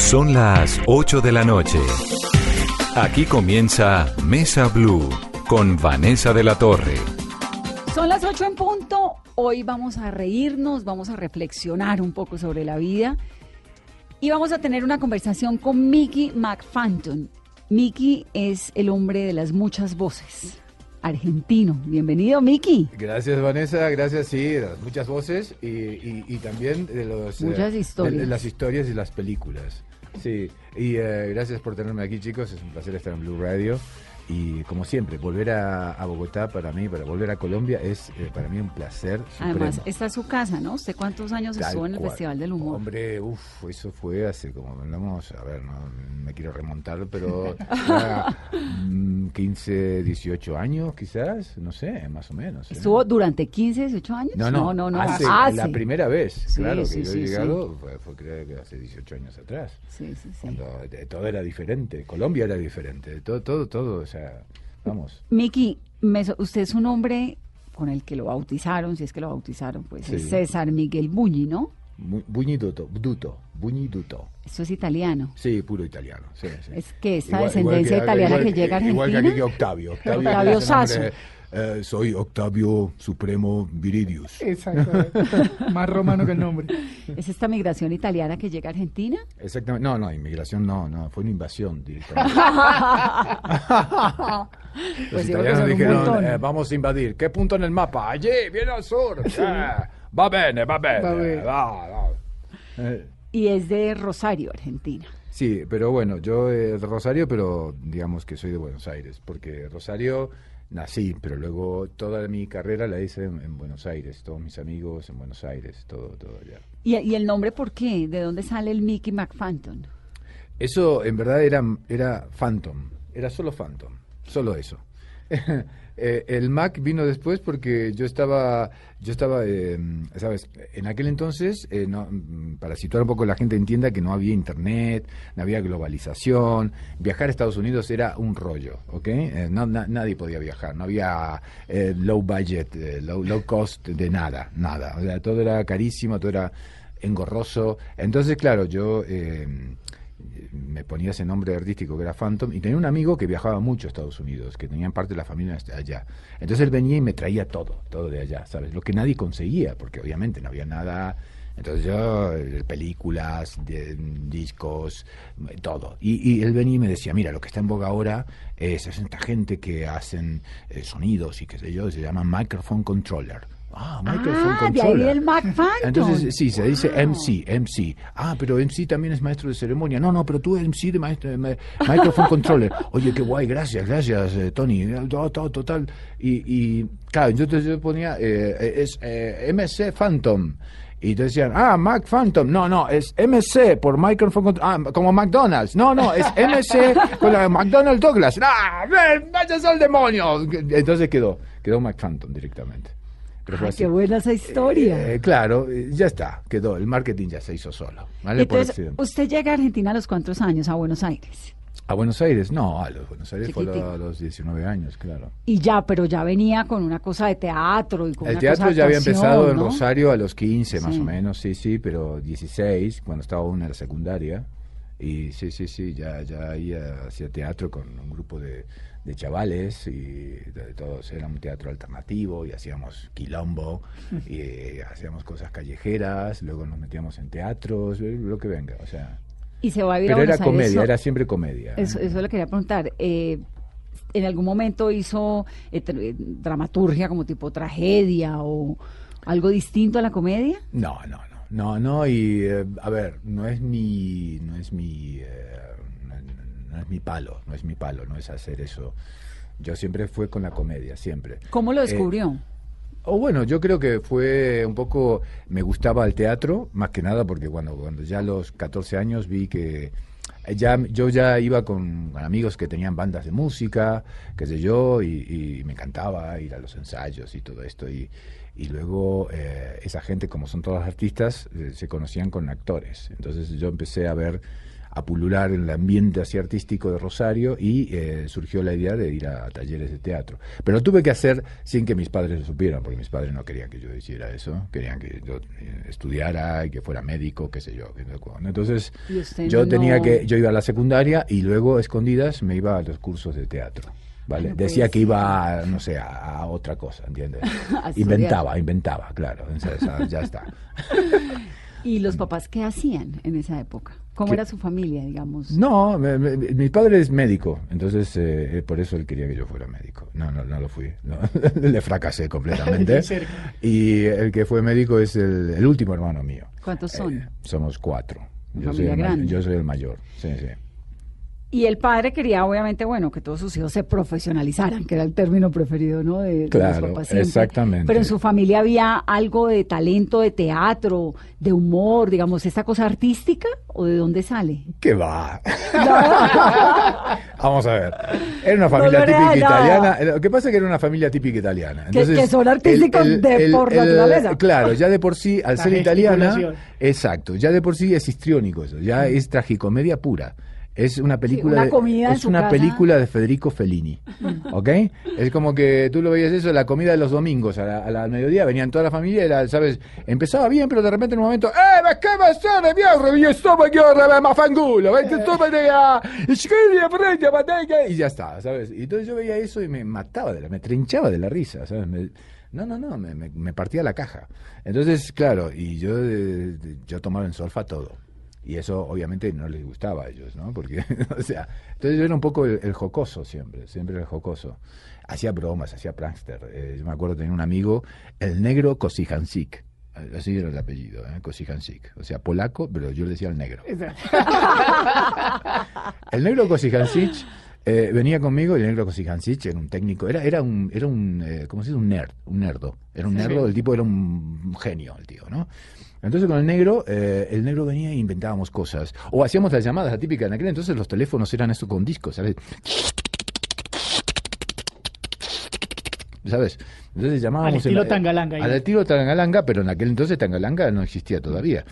Son las 8 de la noche. Aquí comienza Mesa Blue con Vanessa de la Torre. Son las 8 en punto. Hoy vamos a reírnos, vamos a reflexionar un poco sobre la vida y vamos a tener una conversación con Mickey McFanton. Mickey es el hombre de las muchas voces argentino. Bienvenido, Miki. Gracias, Vanessa. Gracias, sí, de muchas voces y, y, también de, los, eh, muchas historias. De, las historias y las películas. Sí, y eh, gracias por tenerme aquí, chicos. Es un placer estar en Blue Radio. Y como siempre, volver a, Bogotá para mí, para volver a Colombia, es eh, para mí un placer. Además, esta es su casa, ¿no? ¿Usted cuántos años estuvo en el Festival del Humor? Hombre, uff, eso fue hace como, vamos, a ver, no me quiero remontar, pero 15, 18 mm, años quizás, no sé, más o menos. ¿eh? ¿Estuvo durante 15, 18 años? No, no, no, no, hace, la primera vez, claro, que yo he llegado fue, creo que hace 18 años atrás. Sí, sí, sí. Cuando todo era diferente, Colombia era diferente, todo, todo, todo, o sea, vamos. Miki, usted es un hombre con el que lo bautizaron, si es que lo bautizaron, pues es César Miguel Buñi, ¿no? Buñiduto, Duto, Buñiduto. Eso es italiano. Sí, puro italiano. Es que esta descendencia italiana que, llega a Argentina. Igual que aquí Octavio. Octavio, Octavio Sasso. Eh, soy Octavio Supremo Viridius. Exacto, más romano que el nombre. ¿Es esta migración italiana que llega a Argentina? Exactamente, no, no, inmigración no, no, fue una invasión directamente. Los pues italianos dijeron, eh, vamos a invadir. ¿Qué punto en el mapa? Allí, viene al sur. Ah, va bene, va bene. Va, eh. Y es de Rosario, Argentina. Sí, pero bueno, yo de Rosario, pero digamos que soy de Buenos Aires, porque Rosario nací, pero luego toda mi carrera la hice en, Buenos Aires, todos mis amigos en Buenos Aires, todo, todo allá. ¿Y, ¿Y, el nombre por qué? ¿De dónde sale el Mickey McPhantom? Eso en verdad era, era Phantom, era solo Phantom, solo eso. Eh, el Mac vino después porque yo estaba, yo estaba, eh, sabes, en aquel entonces, eh, no, para situar un poco la gente entienda que no había internet, no había globalización, viajar a Estados Unidos era un rollo, ¿ok? No, nadie podía viajar, no había low budget, low, low cost de nada, nada, o sea, todo era carísimo, todo era engorroso. Entonces, claro, yo me ponía ese nombre artístico que era Phantom, y tenía un amigo que viajaba mucho a Estados Unidos, que tenían parte de la familia allá. Entonces él venía y me traía todo, todo de allá, ¿sabes? Lo que nadie conseguía, porque obviamente no había nada. Entonces yo, eh, películas, discos, todo. Y, él venía y me decía, mira, lo que está en boga ahora es, esta gente que hacen eh, sonidos y qué sé yo, se llama microphone controller Ah, microphone ah, de ahí el Entonces, sí, se dice MC, MC. Ah, pero MC también es maestro de ceremonia. No, no, pero tú MC de maestro, microphone controller. Oye, qué guay, gracias, gracias, eh, Tony. Todo, todo, total. Y, y claro, entonces yo ponía, eh, es eh, MC Phantom. Y te decían, ah, Mac Phantom. No, no, es MC por Microphone Ah, como McDonald's. No, no, es MC con la McDonald's Douglas. ¡Ah! ¡Vayas al demonio! Entonces quedó, quedó Mac Phantom directamente. Qué buena esa historia. Eh, claro, ya está, quedó. El marketing ya se hizo solo. Entonces, usted llega a Argentina a los cuántos años, a Buenos Aires. A Buenos Aires, no, a los Buenos Aires fue a los 19 años, claro. Y ya, pero ya venía con una cosa de teatro y con El teatro ya había empezado en Rosario a los 15 más o menos, sí, sí, pero 16, cuando estaba aún en la secundaria. Y sí, sí, sí, ya, ya ahí hacía teatro con un grupo de, de chavales y de, todos era un teatro alternativo y hacíamos quilombo y eh, hacíamos cosas callejeras, luego nos metíamos en teatros, lo que venga, o sea. Y se va a Pero era comedia, era siempre comedia. Eso, eso le quería preguntar. Eh, ¿En algún momento hizo eh, dramaturgia como tipo tragedia o algo distinto a la comedia? No, no, no, no, no. Y a ver, no es mi, no es mi no es mi palo, no es mi palo, no es hacer eso. Yo siempre fue con la comedia, siempre. ¿Cómo lo descubrió? Eh, o bueno, yo creo que fue un poco, me gustaba el teatro, más que nada porque cuando, cuando ya a los 14 años vi que ya, yo ya iba con amigos que tenían bandas de música, qué sé yo, y, me encantaba ir a los ensayos y todo esto. Y, y luego eh, esa gente, como son todos artistas, eh, se conocían con actores. Entonces yo empecé a ver a pulular en el ambiente así artístico de Rosario y eh, surgió la idea de ir a, talleres de teatro. Pero lo tuve que hacer sin que mis padres lo supieran, porque mis padres no querían que yo hiciera eso, querían que yo eh, estudiara y que fuera médico, qué sé yo. Entonces yo tenía que, yo iba a la secundaria y luego escondidas me iba a los cursos de teatro. ¿vale? Decía que iba, no sé, a, otra cosa, ¿entiendes? inventaba, inventaba, claro, ya está. ¿Y los papás qué hacían en esa época? ¿Cómo era su familia, digamos? No, mi padre es médico, entonces eh, eh, por eso él quería que yo fuera médico. No, no, no lo fui. Le fracasé completamente. y el que fue médico es el, último hermano mío. ¿Cuántos son? Eh, somos cuatro. Yo soy, el, yo soy el mayor. Sí, sí. Y el padre quería, obviamente, bueno, que todos sus hijos se profesionalizaran, que era el término preferido, ¿no? De, claro, los papás exactamente. Pero en su familia había algo de talento, de teatro, de humor, digamos, ¿esta cosa artística o de dónde sale? ¿Qué va? Vamos a ver. Era una familia típica italiana. Lo que pasa es que era una familia típica italiana. Entonces, que, son artísticos de por naturaleza. Claro, ya de por sí, al ser italiana, exacto, ya de por sí es histriónico eso, ya es tragicomedia pura. Es una película, de, es una película de Federico Fellini, ¿ok? Es como que tú lo veías eso, la comida de los domingos a la, mediodía, venían toda la familia, era, ¿sabes? Empezaba bien, pero de repente en un momento, ¡eh, ma che me vierre, io sto ma ma fangulo, y ya está, ¿sabes? Y entonces yo veía eso y me mataba, de la, me trinchaba de la risa, ¿sabes? no, no, no, me, me, partía la caja. Entonces, claro, y yo, yo tomaba en solfa todo. Y eso obviamente no les gustaba a ellos, ¿no? Porque, o sea, entonces yo era un poco el, jocoso siempre, siempre el jocoso. Hacía bromas, hacía prankster. Eh, yo me acuerdo tener un amigo, el negro Kosihansik. Así era el apellido, ¿eh? Kosihansik. O sea, polaco, pero yo le decía el negro. el negro Kosihansik eh, venía conmigo y el negro Kosihansik era un técnico, era, era un, era un eh, ¿cómo se dice? Un nerd, un nerdo. Era un nerdo, el tipo era un genio, el tío, ¿no? Entonces con el negro, eh, el negro venía e inventábamos cosas. O hacíamos las llamadas, atípicas en aquel entonces los teléfonos eran esto con discos, ¿sabes? ¿Sabes? Entonces llamábamos... Al estilo Tangalanga. Al estilo Tangalanga, pero en aquel entonces Tangalanga no existía todavía.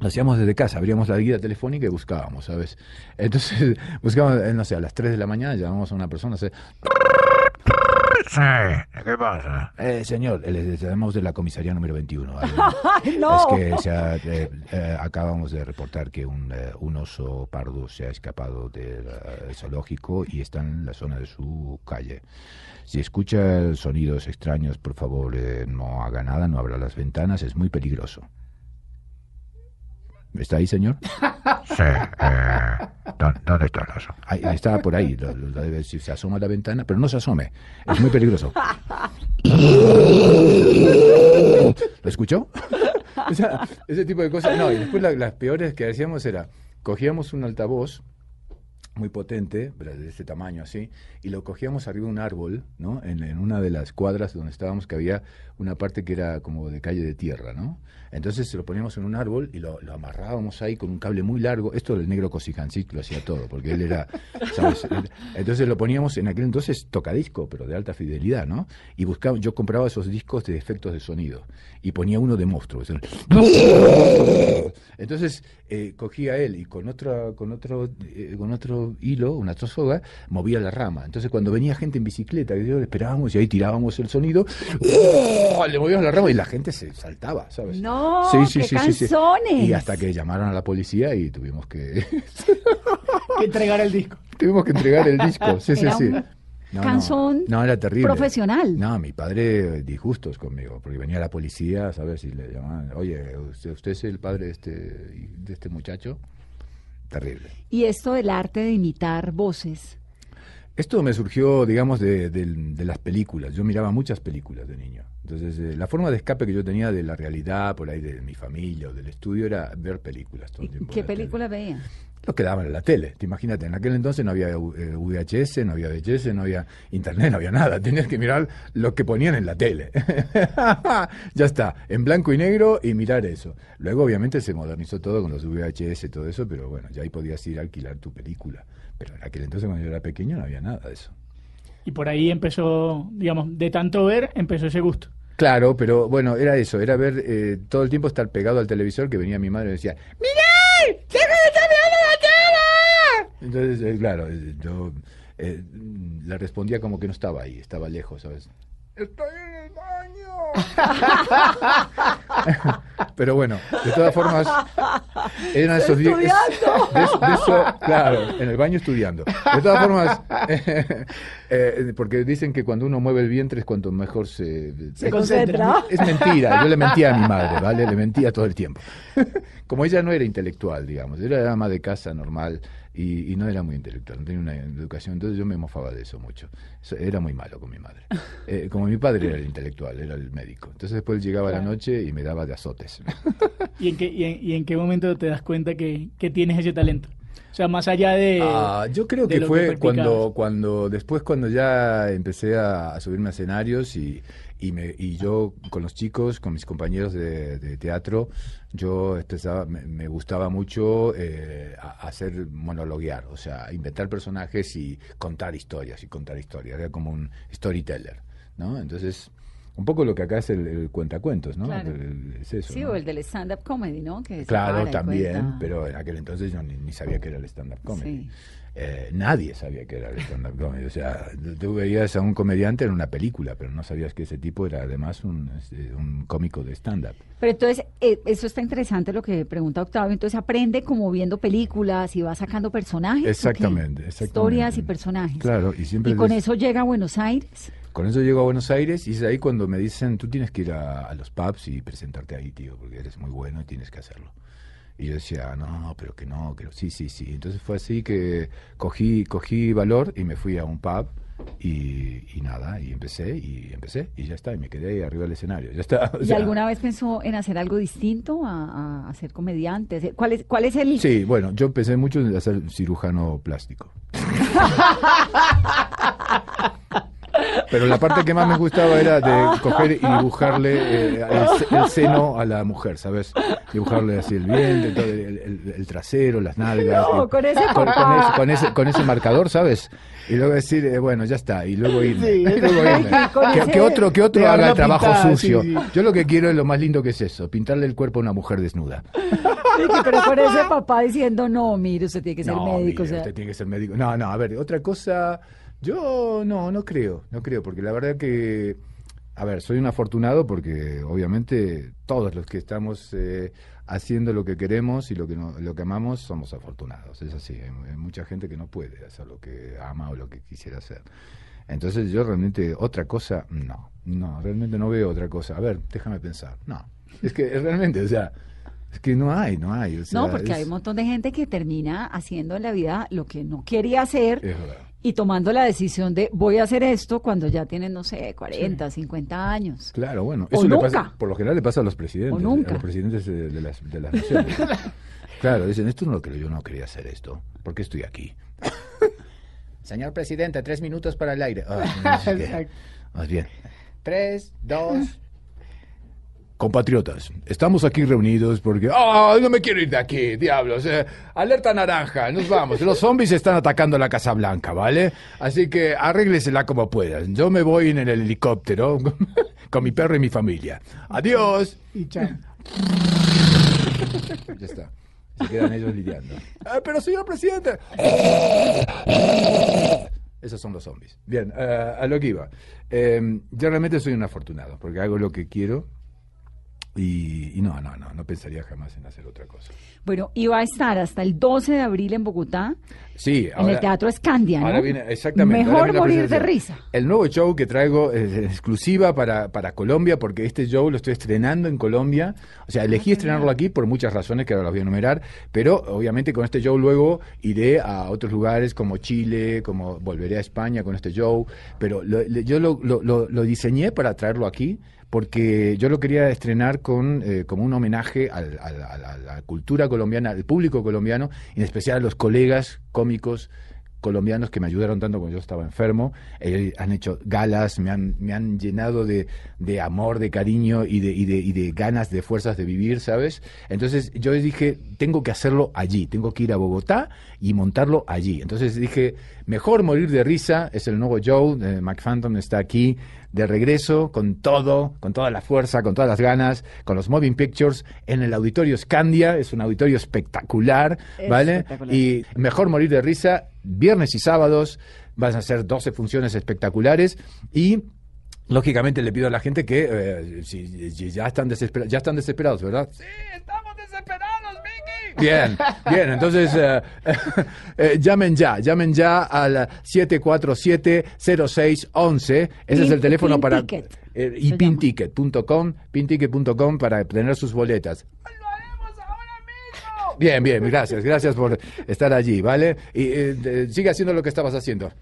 Lo hacíamos desde casa, abríamos la guía telefónica y buscábamos, ¿sabes? Entonces buscábamos, eh, no sé, a las 3 de la mañana llamábamos a una persona, ¿sabes? Sí, ¿qué pasa? Eh, señor, le llamamos de la comisaría número 21. Es que eh, eh, acabamos de reportar que un, un, oso pardo se ha escapado del zoológico y está en la zona de su calle. Si escucha sonidos extraños, por favor, no haga nada, no abra las ventanas, es muy peligroso. ¿Está ahí, señor? Sí. Eh, ¿dónde, está el oso? Ahí, está por ahí. si se asoma a la ventana, pero no se asome. Es muy peligroso. ¿Lo escuchó? ese tipo de cosas. No, y después las peores que hacíamos era, cogíamos un altavoz muy potente, de este tamaño así, y lo cogíamos arriba de un árbol, ¿no? En, en, una de las cuadras donde estábamos, que había una parte que era como de calle de tierra, ¿no? Entonces se lo poníamos en un árbol y lo, amarrábamos ahí con un cable muy largo. Esto del negro Cosicancic lo hacía todo, porque él era, ¿sabes? Entonces lo poníamos en aquel entonces tocadisco, pero de alta fidelidad, ¿no? Y buscaba, yo compraba esos discos de efectos de sonido y ponía uno de monstruo. Entonces eh, cogía él y con otro, con otro, eh, con otro hilo, una soga, movía la rama. Entonces cuando venía gente en bicicleta, yo esperábamos y ahí tirábamos el sonido, le movíamos la rama y la gente se saltaba, ¿sabes? No sí, sí, sí, sí, Y hasta que llamaron a la policía y tuvimos que... que entregar el disco. Tuvimos que entregar el disco, sí, sí, sí. No, canción no, era terrible. profesional. No, mi padre disgustos conmigo, porque venía la policía, ¿sabes? Y le llamaban, oye, ¿usted, usted es el padre de este, de este muchacho? Terrible. ¿Y esto del arte de imitar voces? Esto me surgió, digamos, de, de, las películas. Yo miraba muchas películas de niño. Entonces, eh, la forma de escape que yo tenía de la realidad, por ahí de mi familia o del estudio, era ver películas todo el tiempo. ¿Qué película veía? Lo que daban en la tele. Te imagínate, en aquel entonces no había VHS, eh, no había VHS, no había internet, no había nada. Tenías que mirar lo que ponían en la tele. ya está, en blanco y negro y mirar eso. Luego, obviamente, se modernizó todo con los VHS y todo eso, pero bueno, ya ahí podías ir a alquilar tu película. Pero en aquel entonces, cuando yo era pequeño, no había nada de eso. Y por ahí empezó, digamos, de tanto ver, empezó ese gusto. Claro, pero bueno, era eso, era ver eh, todo el tiempo estar pegado al televisor que venía mi madre y decía, ¡Miguel! ¡Deja de estar mirando la tele! entonces, eh, claro, eh, yo eh, le respondía como que no estaba ahí, estaba lejos, ¿sabes? Estoy en el baño. Pero bueno, de todas formas, eran esos días. de eso- de eso- claro, en el baño estudiando. De todas formas, eh, porque dicen que cuando uno mueve el vientre es cuanto mejor se, Se concentra. es mentira, yo le mentía a mi madre, ¿vale? Le mentía todo el tiempo. Como ella no era intelectual, digamos, era ama de casa normal y, y no era muy intelectual, no tenía una educación, entonces yo me mofaba de eso mucho. Eso- era muy malo con mi madre. Eh, como mi padre era el intelectual, era el médico. Entonces después llegaba la Claro. noche y me daba de azotes. ¿Y en qué, y en, y en qué momento te das cuenta que, que tienes ese talento? O sea, más allá de... Ah, yo creo que fue cuando, cuando después cuando ya empecé a, a subirme a escenarios y, y, me, y yo con los chicos, con mis compañeros de, de teatro, yo empezaba, me, me gustaba mucho eh, hacer monologuear, o sea, inventar personajes y contar historias y contar historias, era como un storyteller, ¿no? Entonces, un poco lo que acá es el, el cuentacuentos, ¿no? Claro. El- es eso, Sí, ¿no? o el del stand-up comedy, ¿no? Que Claro, también, pero en aquel entonces yo ni, ni sabía que era el stand-up comedy. Sí. Eh, nadie sabía que era el stand-up comedy. O sea, tú veías a un comediante en una película, pero no sabías que ese tipo era además un, este, un cómico de stand-up. Pero entonces, eh, eso está interesante lo que pregunta Octavio. Entonces aprende como viendo películas y va sacando personajes. Exactamente, exactamente. Historias y personajes. Claro, y siempre Y con les- eso llega a Buenos Aires. Con eso llego a Buenos Aires y es ahí cuando me dicen, tú tienes que ir a, a los pubs y presentarte ahí, tío, porque eres muy bueno y tienes que hacerlo. Y yo decía, no, pero que no, que no". sí, sí, sí. Entonces fue así que cogí, cogí valor y me fui a un pub y, y nada, y empecé, y empecé, y ya está, y me quedé ahí arriba del escenario. Ya está. o ¿Y sea, alguna vez pensó en hacer algo distinto a, a- ser comediante? ¿Cuál es, cuál es el...? Sí, bueno, yo pensé mucho en hacer cirujano plástico. Pero la parte que más me gustaba era de coger y dibujarle eh, el, el seno a la mujer, ¿sabes? Dibujarle así el vientre, todo el, el- el trasero, las nalgas. No, y- con ese con, ese, con, ese, con ese marcador, ¿sabes? Y luego decir, eh, bueno, ya está, y luego irme. Sí, y luego irme. Que, otro, que otro haga el trabajo pintada, sucio. sí, sí. Yo lo que quiero es lo más lindo que es eso, pintarle el cuerpo a una mujer desnuda. Pero con ese papá diciendo, no, mire, usted tiene que ser no, médico. mire, o sea, usted tiene que ser médico. No, no, a ver, otra cosa, yo no, no creo, no creo, porque la verdad que, a ver, soy un afortunado porque obviamente todos los que estamos eh, haciendo lo que queremos y lo que, no, lo que amamos somos afortunados, es así, hay, hay mucha gente que no puede hacer lo que ama o lo que quisiera hacer. Entonces yo realmente otra cosa, no, no, realmente no veo otra cosa. A ver, déjame pensar, no, es que realmente, o sea, es que no hay, no hay. o sea, no, porque es- hay un montón de gente que termina haciendo en la vida lo que no quería hacer es verdad. y tomando la decisión de voy a hacer esto cuando ya tienen, no sé, 40, 50 años. Claro, bueno, O eso le nunca. pasa, por lo general le pasa a los presidentes, O nunca. a los presidentes de, de las, de las naciones. claro, dicen, esto no lo creo, yo no quería hacer esto, ¿por qué estoy aquí? Señor presidente, tres minutos para el aire. Ay, no sé qué. Exacto. Más bien. Tres, dos... Compatriotas, estamos aquí reunidos porque... ¡Oh, no me quiero ir de aquí, diablos! eh, alerta naranja, nos vamos. Los zombies están atacando la Casa Blanca, ¿vale? Así que arréglesela como puedan. Yo me voy en el helicóptero con mi perro y mi familia. ¡Adiós! Y chao. Ya está. Se quedan ellos lidiando. "Ah, pero señor presidente. Esos son los zombies. Bien, eh, a lo que iba. Eh, yo realmente soy un afortunado porque hago lo que quiero y, y no, no, no, no pensaría jamás en hacer otra cosa. Bueno, iba a estar hasta el 12 de abril en Bogotá, Sí, en el Teatro Escandia, ¿no? Ahora viene, exactamente. Mejor ahora viene morir de risa. El nuevo show que traigo es exclusiva para, para Colombia, porque este show lo estoy estrenando en Colombia. O sea, elegí estrenarlo aquí por muchas razones que ahora las voy a enumerar, pero obviamente con este show luego iré a otros lugares como Chile, como volveré a España con este show, pero lo- yo lo- lo- lo diseñé para traerlo aquí porque yo lo quería estrenar con eh, como un homenaje al- a la- cultura colombiana, al público colombiano, y en especial a los colegas cómicos colombianos que me ayudaron tanto cuando yo estaba enfermo. Eh, han hecho galas, me han, me han llenado de, de amor, de cariño y de, y, de, y de ganas, de fuerzas de vivir, ¿sabes? Entonces yo dije, tengo que hacerlo allí, tengo que ir a Bogotá y montarlo allí. Entonces dije, mejor morir de risa, es el nuevo Joe, eh, McPhantom está aquí de regreso con todo, con toda la fuerza, con todas las ganas, con los Moving Pictures en el auditorio Scandia. Es un auditorio espectacular, ¿vale? Espectacular. Y mejor morir de risa, viernes y sábados. Van a ser 12 funciones espectaculares y Lógicamente le pido a la gente que eh, si, si ya están desesperados, ya están desesperados, ¿verdad? Sí, estamos. Bien, bien, entonces eh, eh, llamen ya, llamen ya al 747-0611. Ese es el teléfono Pin para Ticket, eh, y pinticket.com, pinticket.com para tener sus boletas. Bien, bien, gracias, gracias por estar allí, ¿vale? Y eh, de- sigue haciendo lo que estabas haciendo.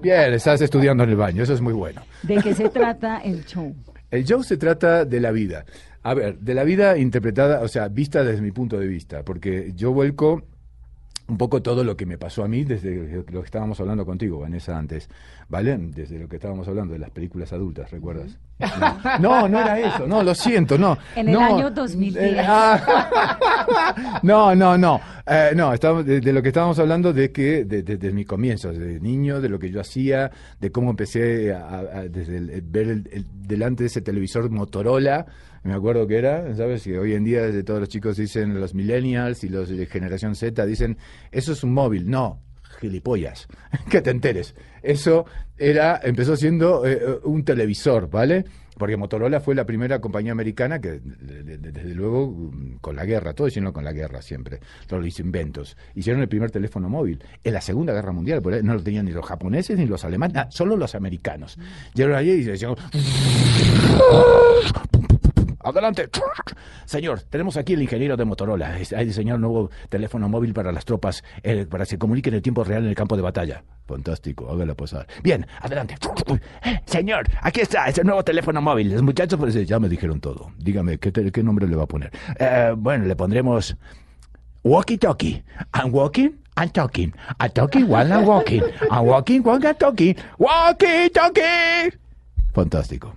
Bien, estás estudiando en el baño, eso es muy bueno. ¿De qué se trata el show? El show se trata de la vida. A ver, de la vida interpretada, o sea, vista desde mi punto de vista, porque yo vuelco un poco todo lo que me pasó a mí desde lo que estábamos hablando contigo, Vanessa, antes, ¿vale? Desde lo que estábamos hablando de las películas adultas, ¿recuerdas? No, no era eso, no, lo siento, no. En el no, año 2010. eh, ah, no, no, no, eh, no, estábamos- de, de lo que estábamos hablando de que, de, de- de mis comienzos, de niño, de lo que yo hacía, de cómo empecé a, a- desde el- ver el- el- delante de ese televisor Motorola, me acuerdo que era, ¿sabes? Que hoy en día de todos los chicos dicen, los millennials y los de generación Z dicen, eso es un móvil, no, gilipollas, que te enteres. Eso era, empezó siendo eh, eh, un televisor, ¿vale? Porque Motorola fue la primera compañía americana que, de- de- de- desde luego, mm, con la guerra, todo hicieron con la guerra siempre, todos los inventos. Hicieron el primer teléfono móvil en la Segunda Guerra Mundial, por ahí no lo tenían ni los japoneses ni los alemanes, solo los americanos. Llegaron allí y decían, Adelante. Señor, tenemos aquí el ingeniero de Motorola. Es- Ha diseñado un nuevo teléfono móvil para las tropas, eh, para que se comuniquen en tiempo real en el campo de batalla. Fantástico, hágala pasar. Bien, adelante. Eh, Señor, aquí está, es el nuevo teléfono móvil. Los muchachos pues, ya me dijeron todo. Dígame, ¿qué, te- qué nombre le va a poner? Eh, bueno, le pondremos Walkie Talkie. I'm walking, I'm talking. I'm talking while I'm walking. I'm walking while I'm talking. Walkie Talkie. Fantástico.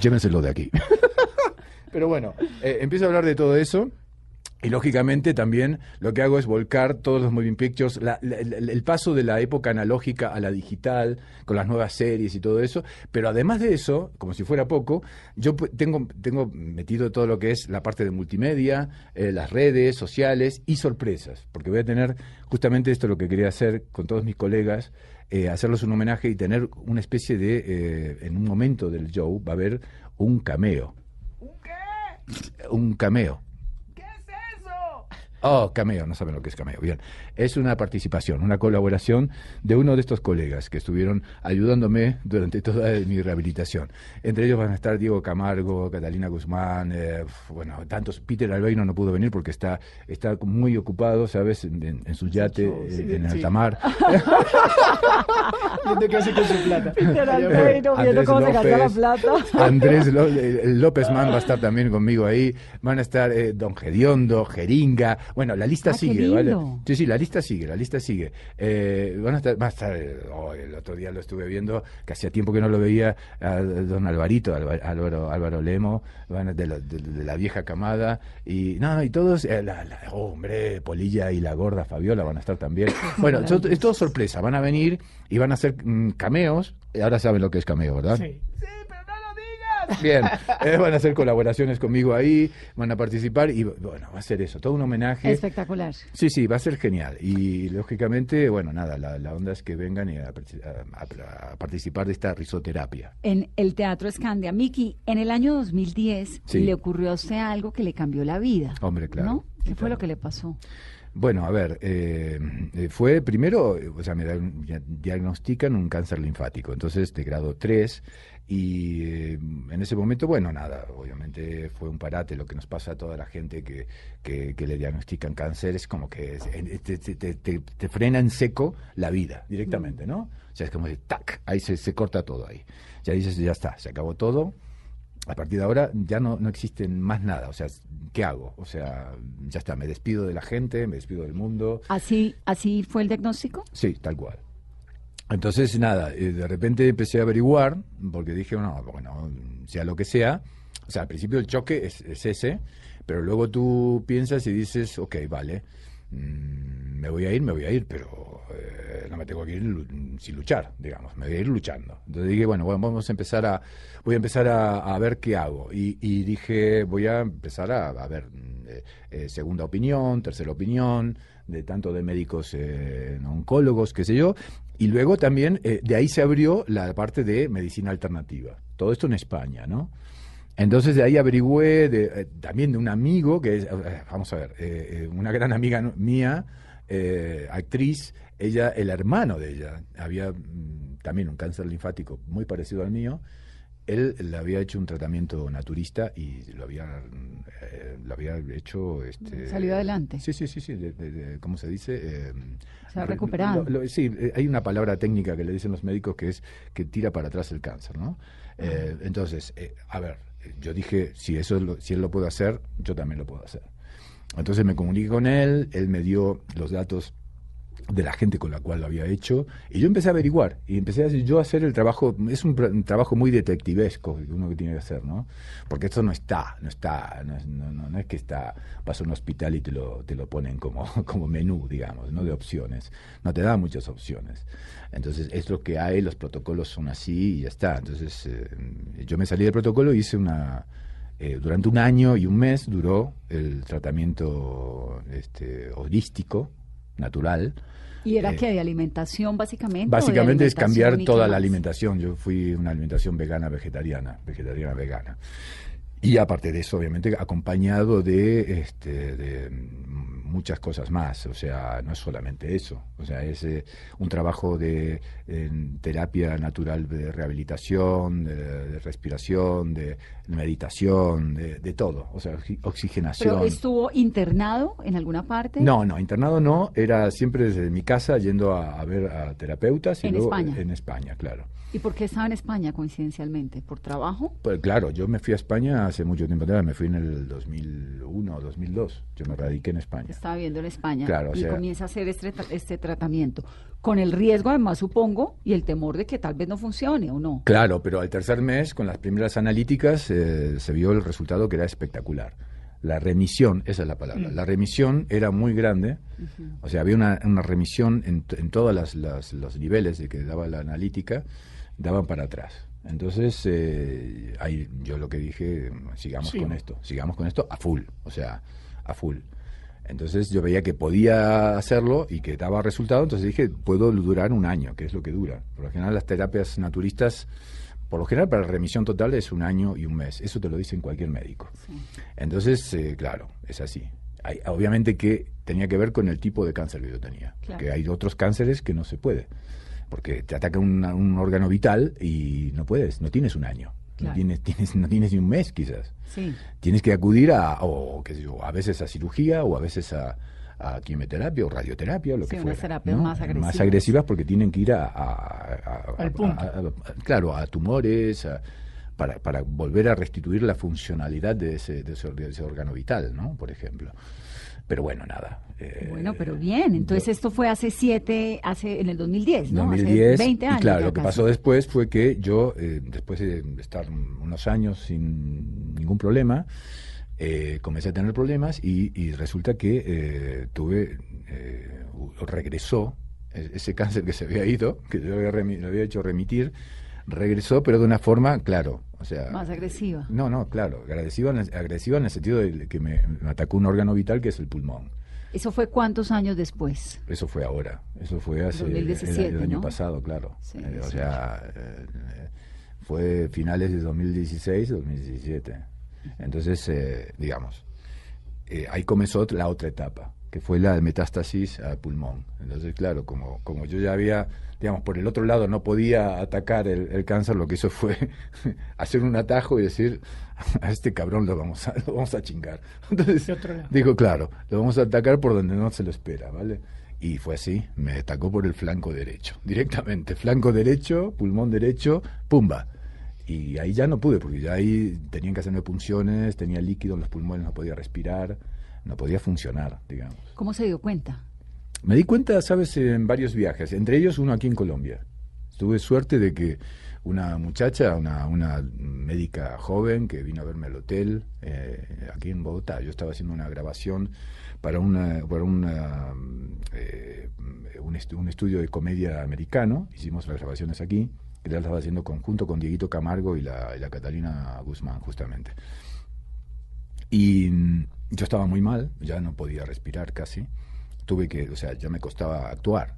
Llévenselo de aquí. Pero bueno, eh, empiezo a hablar de todo eso. Y lógicamente también lo que hago es volcar todos los moving pictures, la- la- el, paso de la época analógica a la digital, con las nuevas series y todo eso. Pero además de eso, como si fuera poco, yo tengo, tengo metido todo lo que es la parte de multimedia, eh, las redes sociales y sorpresas. Porque voy a tener justamente esto lo que quería hacer con todos mis colegas, eh, hacerles un homenaje y tener una especie de, eh, en un momento del show, va a haber un cameo. Un cameo. Oh, cameo, no saben lo que es cameo. Bien, es una participación, una colaboración de uno de estos colegas que estuvieron ayudándome durante toda mi rehabilitación. Entre ellos van a estar Diego Camargo, Catalina Guzmán, eh, bueno, tantos. Peter Albeino no pudo venir porque está, está muy ocupado, ¿sabes? En, en- en su yate eh, en sí. alta mar. Viendo qué hace con su plata. Albeino, viendo Andrés cómo se gasta la López, plata. Andrés Ló- eh, López Man va a estar también conmigo ahí. Van a estar eh, Don Gediondo, Jeringa. Bueno, la lista Ah, qué sigue, ¿vale? Sí, sí, la lista sigue, la lista sigue. Eh, van a estar, va a estar, oh, el otro día lo estuve viendo, que hacía tiempo que no lo veía, a Don Alvarito, Alva- Álvaro, Álvaro Lemo, van a- de, la, de- de la vieja camada. Y no, y todos, eh, la, la- oh, hombre, Polilla y la gorda Fabiola van a estar también. Bueno, so- es todo sorpresa, van a venir y van a hacer mm, cameos. Ahora saben lo que es cameo, ¿verdad? Sí. Bien, eh, van a hacer colaboraciones conmigo ahí, van a participar y bueno, va a ser eso, todo un homenaje. Espectacular. Sí, sí, va a ser genial. Y lógicamente, bueno, nada, la, la onda es que vengan y a, a- a- a participar de esta risoterapia. En el Teatro Escandia. Miki, en el año 2010 Sí. le ocurrió a usted algo que le cambió la vida. Hombre, claro. ¿No? ¿Qué fue lo que le pasó? Bueno, a ver, eh, eh, fue primero, o sea, me diagnostican un cáncer linfático, entonces de grado 3, y eh, en ese momento, bueno, nada, obviamente fue un parate lo que nos pasa a toda la gente que, que, que le diagnostican cáncer, es como que es- te, te- te- te- frena en seco la vida directamente, ¿no? O sea, es como de tac, ahí se, se corta todo ahí. Ya dices, ya está, se acabó todo, a partir de ahora ya no, no existen más nada. O sea, ¿qué hago? O sea, ya está, me despido de la gente, me despido del mundo. ¿Así, así fue el diagnóstico? Sí, tal cual. Entonces, nada, eh, de repente empecé a averiguar, porque dije, no, bueno, sea lo que sea. O sea, al principio el choque es, es ese, pero luego tú piensas y dices, ok, vale, mm, me voy a ir, me voy a ir, pero eh, no me tengo que ir sin luchar, digamos, me voy a ir luchando. Entonces dije, bueno, bueno, vamos a empezar a, voy a empezar a, ver qué hago. Y, y dije, voy a empezar a, ver eh, eh, segunda opinión, tercera opinión, de tanto de médicos eh, oncólogos, qué sé yo. Y luego también eh, de ahí se abrió la parte de medicina alternativa. Todo esto en España, ¿no? Entonces de ahí averigüé de, eh, también de un amigo que es, eh, vamos a ver, eh, una gran amiga mía, actriz, ella, el hermano de ella, había mm, también un cáncer linfático muy parecido al mío. Él le había hecho un tratamiento naturista y lo había, eh, lo había hecho. Este, Salió adelante. Sí, sí, sí, sí. de- de- de- ¿Cómo se dice? Eh, Se ha re- recuperado. lo- lo- sí, eh, hay una palabra técnica que le dicen los médicos que es que tira para atrás el cáncer, ¿no? Eh, entonces, eh, a ver, yo dije, si eso es lo- si él lo puede hacer, yo también lo puedo hacer. Entonces me comuniqué con él, él me dio los datos de la gente con la cual lo había hecho y yo empecé a averiguar y empecé a yo a hacer el trabajo es un, un trabajo muy detectivesco que uno que tiene que hacer no porque esto no está no está no es, no, no- no es que está vas a un hospital y te lo te lo ponen como como menú digamos no de opciones. No te da muchas opciones. Entonces es lo que hay los protocolos son así y ya está. Entonces eh, yo me salí del protocolo y hice una eh, durante un año y un mes duró el tratamiento este, holístico, natural. ¿Y era Eh, que de alimentación básicamente? Básicamente es cambiar toda la alimentación. Yo fui una alimentación vegana, vegetariana, vegetariana, vegana. Y aparte de eso, obviamente, acompañado de, este, de muchas cosas más. O sea, no es solamente eso. O sea, es eh, un trabajo de en terapia natural de rehabilitación, de, de respiración, de meditación, de, de todo. O sea, oxi- oxigenación. ¿Pero estuvo internado en alguna parte? No, no, internado no, era siempre desde mi casa yendo a, a ver a terapeutas y En luego España. en España, claro. ¿Y por qué estaba en España coincidencialmente? ¿Por trabajo? Pues claro, yo me fui a España hace mucho tiempo atrás, me fui en el 2001 o 2002, yo me radiqué en España. Estaba viviendo en España Claro, o y sea- comienza a hacer este, este tratamiento. Con el riesgo, además, supongo, y el temor de que tal vez no funcione o no. Claro, pero al tercer mes, con las primeras analíticas, eh, se vio el resultado que era espectacular. La remisión, esa es la palabra, la remisión era muy grande, o sea, había una, una remisión en, en todos las, las- los niveles de que daba la analítica, daban para atrás. Entonces, eh, ahí yo lo que dije, sigamos Sí. con esto, sigamos con esto a full, o sea, a full. Entonces yo veía que podía hacerlo y que daba resultado, entonces dije, puedo durar un año, que es lo que dura. Por lo general las terapias naturistas, por lo general para la remisión total es un año y un mes, eso te lo dice cualquier médico. Entonces, eh, claro, es así. Hay, obviamente que tenía que ver con el tipo de cáncer que yo tenía, Claro. porque hay otros cánceres que no se puede, porque te ataca un órgano vital y no puedes, no tienes un año, Claro. no, tienes, tienes, no tienes ni un mes quizás Sí. tienes que acudir a, o, qué sé yo, a veces a cirugía o a veces a, a quimioterapia o radioterapia lo Sí, que fuera. terapias ¿no? más agresivas. agresivas porque tienen que ir a, a- a- Al punto. claro, a tumores, a- para, para volver a restituir la funcionalidad de ese, de ese, or- de ese órgano vital, ¿no? Por ejemplo. Pero bueno, nada. eh, Bueno, pero bien. Entonces yo- esto fue hace siete, hace en el 2010, ¿no? 2010. Hace 20 años. y claro, lo que pasó después fue que yo, eh, después de estar unos años sin ningún problema, eh, comencé a tener problemas y, y resulta que eh, tuve, eh, regresó ese cáncer que se había ido, que yo había remi- lo había hecho remitir, regresó, pero de una forma, claro, o sea... Más agresiva. No, no, claro, agresiva en el, agresiva en el sentido de que me, me atacó un órgano vital que es el pulmón. ¿Eso fue cuántos años después? Eso fue ahora, eso fue hace 2017, el, el año ¿no? pasado, claro. Sí, Eh, o 18. sea, eh, eh, fue finales de 2016, 2017. Entonces, eh, digamos, eh, ahí comenzó la otra etapa, que fue la metástasis al pulmón. Entonces, claro, como, como yo ya había, digamos, por el otro lado no podía atacar el, el cáncer, lo que hizo fue hacer un atajo y decir, a este cabrón lo vamos a, lo vamos a chingar. Entonces, De digo, claro, lo vamos a atacar por donde no se lo espera, ¿vale? Y fue así, me atacó por el flanco derecho, directamente, flanco derecho, pulmón derecho, pumba. Y ahí ya no pude, porque ya ahí tenían que hacerme punciones, tenía líquido en los pulmones, no podía respirar, no podía funcionar, digamos. ¿Cómo se dio cuenta? Me di cuenta, sabes, en varios viajes, entre ellos uno aquí en Colombia. Tuve suerte de que una muchacha, una, una médica joven que vino a verme al hotel, eh, aquí en Bogotá, yo estaba haciendo una grabación para una, para una, eh, un, estu- un estudio de comedia americano, hicimos las grabaciones aquí, que la estaba haciendo conjunto con Dieguito Camargo y la, y la Catalina Guzmán, justamente. Y yo estaba muy mal, ya no podía respirar casi. Tuve que, o sea, ya me costaba actuar,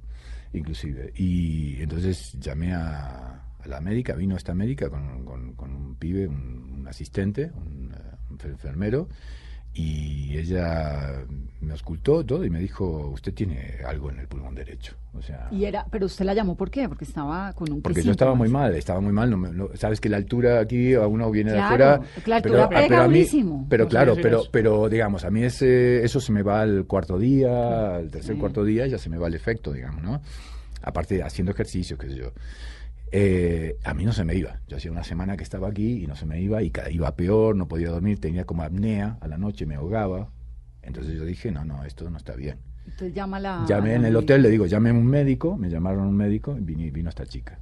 inclusive. Y entonces llamé a, a la médica, vino esta médica con, con- un pibe, un, asistente, un, eh, un enfer- enfermero, y ella me auscultó todo y me dijo, usted tiene algo en el pulmón derecho. O sea, Y era, pero usted la llamó ¿por qué? Porque estaba con un porque ¿qué yo estaba muy mal, estaba muy mal. No, sabes que la altura aquí a uno viene de Claro, afuera. la altura pega pero a mí, durísimo. pero claro, pero, pero digamos, a mí ese, eso se me va al cuarto día, al tercer Sí. cuarto día, ya se me va el efecto, digamos, ¿no? Aparte haciendo ejercicio, qué sé yo. Eh, a mí no se me iba. Yo hacía una semana que estaba aquí y no se me iba y cada iba peor, no podía dormir, tenía como apnea a la noche, me ahogaba. Entonces yo dije, no, no, esto no está bien. Entonces llama la... Llamé en el hotel, le digo, llame a un médico, me llamaron a un médico y vino, vino esta chica.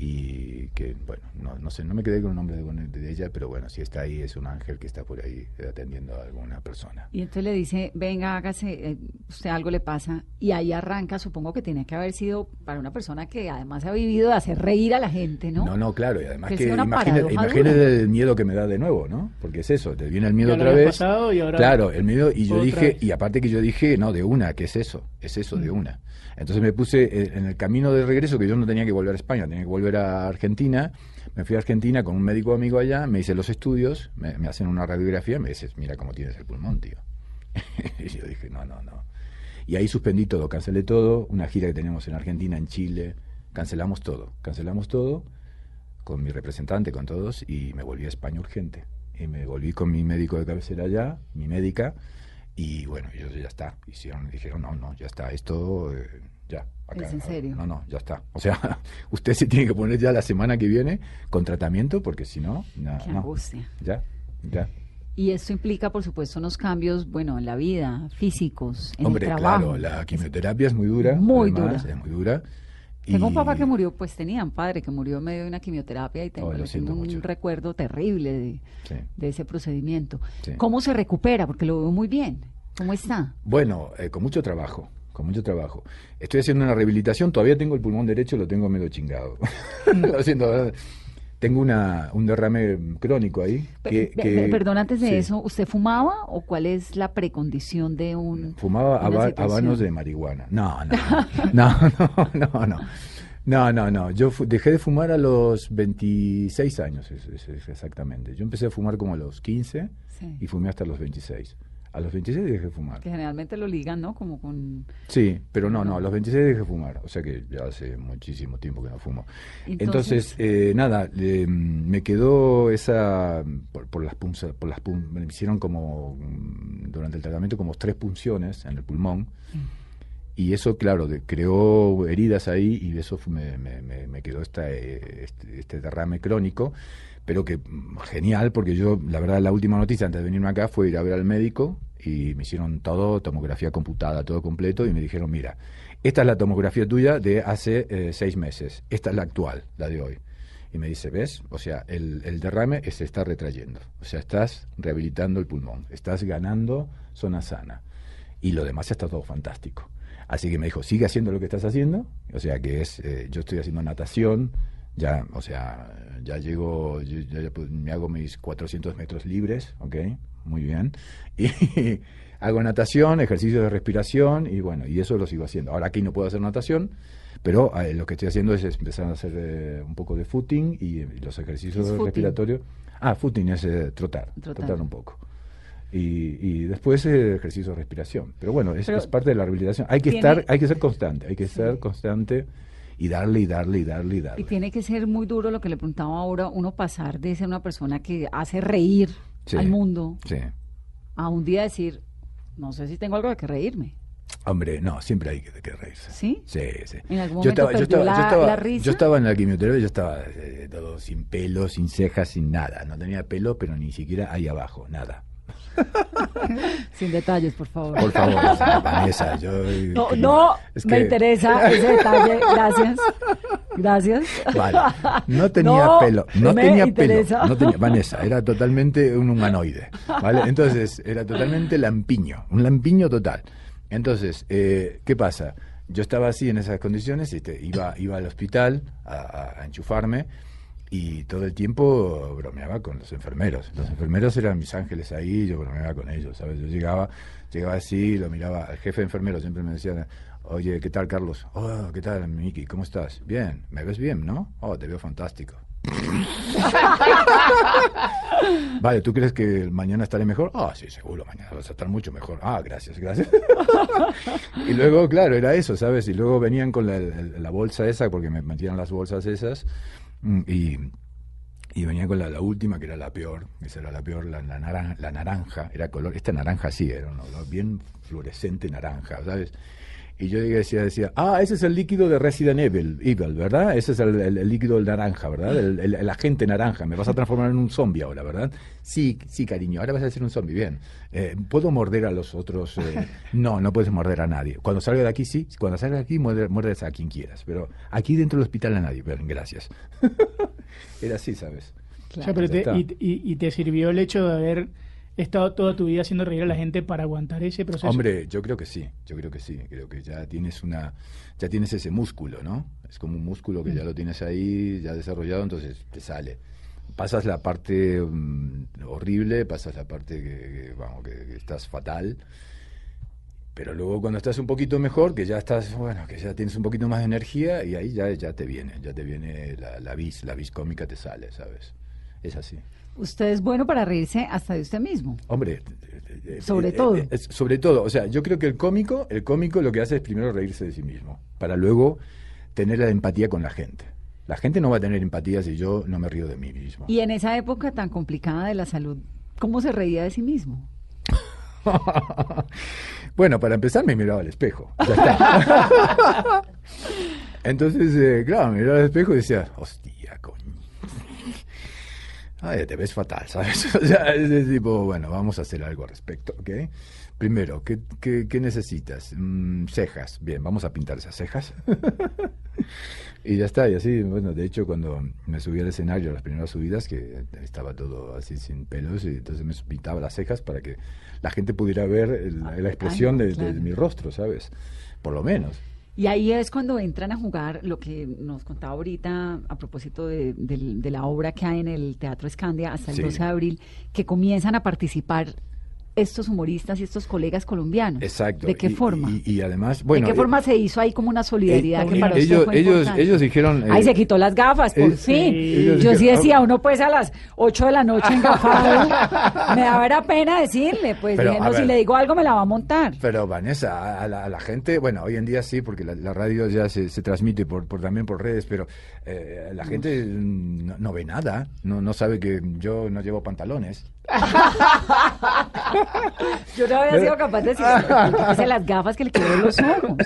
Y que, bueno, no, no sé, no me quedé con el nombre de, de ella, pero bueno, si está ahí, es un ángel que está por ahí atendiendo a alguna persona. Y entonces le dice, venga, hágase, eh, usted algo le pasa. Y ahí arranca, supongo que tiene que haber sido para una persona que además ha vivido de hacer reír a la gente, ¿no? No, no, claro, y además Que que, imagínate, imagínate el miedo que me da de nuevo, ¿no? Porque es eso, te viene el miedo otra vez. pasado y ahora Claro, el miedo, y yo dije, vez. y aparte que yo dije, no, de una, ¿qué es eso? Es eso, de Mm. una. Entonces me puse eh, en el camino de regreso, que yo no tenía que volver a España, tenía que volver a Argentina. Me fui a Argentina con un médico amigo allá, me hice los estudios, me, me hacen una radiografía, me dices, mira cómo tienes el pulmón, tío. y yo dije, no, no, no. Y ahí suspendí todo, cancelé todo, una gira que teníamos en Argentina, en Chile, cancelamos todo, cancelamos todo con mi representante, con todos, y me volví a España urgente. Y me volví con mi médico de cabecera allá, mi médica, y bueno, ellos ya está. Hicieron, dijeron, no, no, ya está, esto eh, ya. ¿Es en serio? No, no, ya está. O sea, usted se tiene que poner ya la semana que viene con tratamiento, porque si no, na- Qué no, angustia. ya, ya. Y esto implica, por supuesto, unos cambios, bueno, en la vida, físicos, en Hombre, el trabajo. claro, la quimioterapia es muy dura. Muy además, dura. Es muy dura. Tengo un papá que murió, pues tenía un padre que murió en medio de una quimioterapia y tengo, Oh, tengo un mucho. recuerdo terrible de, Sí. de ese procedimiento. Sí. ¿Cómo se recupera? Porque lo veo muy bien. ¿Cómo está? Bueno, eh, con mucho trabajo, con mucho trabajo. Estoy haciendo una rehabilitación, todavía tengo el pulmón derecho, lo tengo medio chingado. lo siento, ¿verdad? Tengo una, un derrame crónico ahí. Que, que- Perdón, antes de sí. eso, ¿usted fumaba o cuál es la precondición de un... Fumaba haba- habanos de marihuana. No, no, no, no, no, no. No, no, no. Yo dejé de fumar a los 26 años, es- es- es exactamente. Yo empecé a fumar como a los 15 Sí. y fumé hasta los 26. A los 26 dejé de fumar. Que generalmente lo ligan, ¿no? Como con... Sí, pero no, no, a los 26 dejé de fumar, o sea que ya hace muchísimo tiempo que no fumo. Entonces- Entonces, eh, nada, le- me quedó esa, por, por las punzas, por las pun- me hicieron como, mm, durante el tratamiento, como tres punciones en el pulmón, y eso, claro, de- creó heridas ahí y eso me- me- me quedó esta, eh, este, este derrame crónico, pero que mm, genial, porque yo, la verdad, la última noticia antes de venirme acá fue ir a ver al médico y me hicieron todo, tomografía computada, todo completo, y me dijeron, mira, esta es la tomografía tuya de hace eh, seis meses, esta es la actual, la de hoy. Y me dice, ¿ves? O sea, el, el derrame se está retrayendo. O sea, estás rehabilitando el pulmón, estás ganando zona sana. Y lo demás está todo fantástico. Así que me dijo, sigue haciendo lo que estás haciendo. O sea, que es, eh, yo estoy haciendo natación, ya, o sea, ya llego, yo- ya- pues, me hago mis 400 metros libres, ¿ok? Muy bien. Y hago natación, ejercicio de respiración y bueno, y eso lo sigo haciendo. Ahora aquí no puedo hacer natación, pero eh, lo que estoy haciendo es empezar a hacer eh, un poco de footing y, los ejercicios respiratorios. Ah, footing es eh, trotar, Trotar. trotar un poco. Y, y después eh, ejercicio de respiración. Pero bueno, es, Pero es parte de la rehabilitación. Hay que tiene- estar, hay que ser constante, hay que Sí. ser constante y darle y darle y darle y darle. Y tiene que ser muy duro lo que le preguntaba ahora, uno pasar de ser una persona que hace reír Sí. al mundo Sí. a un día decir, no sé si tengo algo de que reírme. Hombre, no, siempre hay que, que reírse. ¿Sí? Sí, sí. ¿En algún momento perdió la- la risa? yo estaba en la quimioterapia, yo estaba eh, todo sin pelo, sin cejas, sin nada. No tenía pelo, pero ni siquiera ahí abajo, nada. Sin detalles, por favor. Por favor, Vanessa, yo... No, no es me interesa ese detalle. Gracias. Gracias. Vale. No tenía No pelo, no tenía interesa. pelo, no tenía, Vanessa, era totalmente un humanoide, ¿vale? Entonces, era totalmente lampiño, un lampiño total. Entonces, eh, ¿qué pasa? yo estaba así en esas condiciones, este, iba, iba al hospital a, a- a enchufarme y todo el tiempo bromeaba con los enfermeros. Los enfermeros eran mis ángeles ahí, yo bromeaba con ellos, ¿sabes? Yo llegaba, llegaba así, lo miraba, el jefe de enfermeros siempre me decía, oye, ¿qué tal Carlos? Oh, ¿qué tal Miki? ¿Cómo estás? Bien, ¿me ves bien, no? Oh, te veo fantástico. Vale, ¿tú crees que mañana estaré mejor? Ah, sí, seguro, mañana vas a estar mucho mejor. Ah, gracias, gracias. y luego, claro, era eso, ¿sabes? Y luego venían con la, la bolsa esa, porque me metían las bolsas esas, y, y venían con la, la última, que era la peor, esa era la peor, la, la naranja, la naranja, era color, esta naranja sí, era un olor bien fluorescente naranja, ¿sabes? Y yo decía, decía, ah, ese es el líquido de Resident Evil, Evil ¿verdad? Ese es el, el- el líquido del naranja, ¿verdad? El, el- el agente naranja. Me vas a transformar en un zombie ahora, ¿verdad? Sí, sí, cariño, ahora vas a ser un zombie, bien. Eh, ¿Puedo morder a los otros? eh? No, no puedes morder a nadie. Cuando salga de aquí, sí. Cuando salga de aquí, muerde- muerdes a quien quieras. Pero aquí dentro del hospital a nadie. Bien, gracias. Era así, ¿sabes? O sea, pero Ya te- está. y, y- y te sirvió el hecho de haber estado toda tu vida haciendo reír a la gente para aguantar ese proceso. Hombre, yo creo que sí, yo creo que sí, creo que ya tienes una, ya tienes ese músculo, ¿no? Es como un músculo que ya lo tienes ahí, ya desarrollado, entonces te sale. Pasas la parte mm, horrible, pasas la parte que, que, vamos, que, que estás fatal, pero luego cuando estás un poquito mejor, que ya estás, bueno, que ya tienes un poquito más de energía y ahí ya, ya te viene, ya te viene la, la vis, la vis cómica te sale, ¿sabes? Es así. Usted es bueno para reírse hasta de usted mismo. Hombre, eh, Sobre eh, todo. eh, eh, sobre todo, o sea, yo creo que el cómico, el cómico lo que hace es primero reírse de sí mismo, para luego tener la empatía con la gente. La gente no va a tener empatía si yo no me río de mí mismo. Y en esa época tan complicada de la salud, ¿cómo se reía de sí mismo? bueno, para empezar me miraba al espejo. Ya está. Entonces, eh, claro, me miraba al espejo y decía, hostia, coño. Ay, te ves fatal, ¿sabes? O sea, es tipo, bueno, vamos a hacer algo al respecto, ¿ok? Primero, ¿qué, qué, qué necesitas? Mm, cejas. Bien, vamos a pintar esas cejas. y ya está, y así, bueno, de hecho, cuando me subí al escenario, las primeras subidas, que estaba todo así sin pelos, y entonces me pintaba las cejas para que la gente pudiera ver el- la, expresión Ah, de, mi rostro, ¿sabes? Por lo menos. Y ahí es cuando entran a jugar lo que nos contaba ahorita a propósito de, de la obra que hay en el Teatro Escandia hasta el Sí. 12 de abril, que comienzan a participar estos humoristas y estos colegas colombianos. Exacto. ¿De qué Y- forma? Y, y además, bueno. ¿De qué eh, forma se hizo ahí como una solidaridad eh, que para usted ellos, fue ellos, dijeron. Ay, eh, se quitó las gafas, por eh, fin. ellos Yo sí decía, uno pues a las 8 de la noche engafado. me daba era pena decirle, pues Pero, dije, a no, si le digo algo me la va a montar. Pero Vanessa, a la, a la gente, bueno, hoy en día sí, porque la, la radio ya se, se transmite por, por también por redes, pero eh, la gente no, no ve nada, no, no sabe que yo no llevo pantalones. Yo no había sido capaz de decir, "Quítese las gafas que le quedaron los ojos.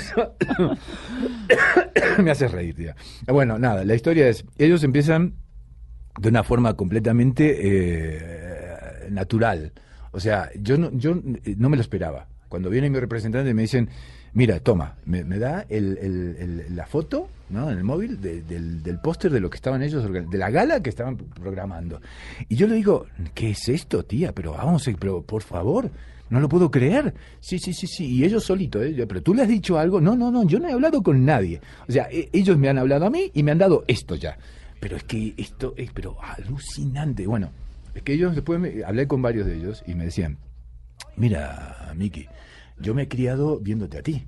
Me hace reír, tía. Bueno, nada, la historia es, ellos empiezan de una forma completamente eh, natural. O sea, yo no, yo eh, no me lo esperaba. Cuando viene mi representante me dicen, mira, toma, me, da el- la foto ¿no? en el móvil de- del, póster de lo que estaban ellos, de la gala que estaban programando. Y yo le digo, ¿qué es esto, tía? Pero vamos, eh, pero por favor, no lo puedo creer. Sí, sí, sí, sí. Y ellos solitos, ¿eh? Pero tú le has dicho algo. No, no, no, yo no he hablado con nadie. O sea, e- ellos me han hablado a mí y me han dado esto ya. Pero es que esto es pero alucinante. Bueno, es que ellos después me, hablé con varios de ellos y me decían, mira, Miki, yo me he criado viéndote a ti.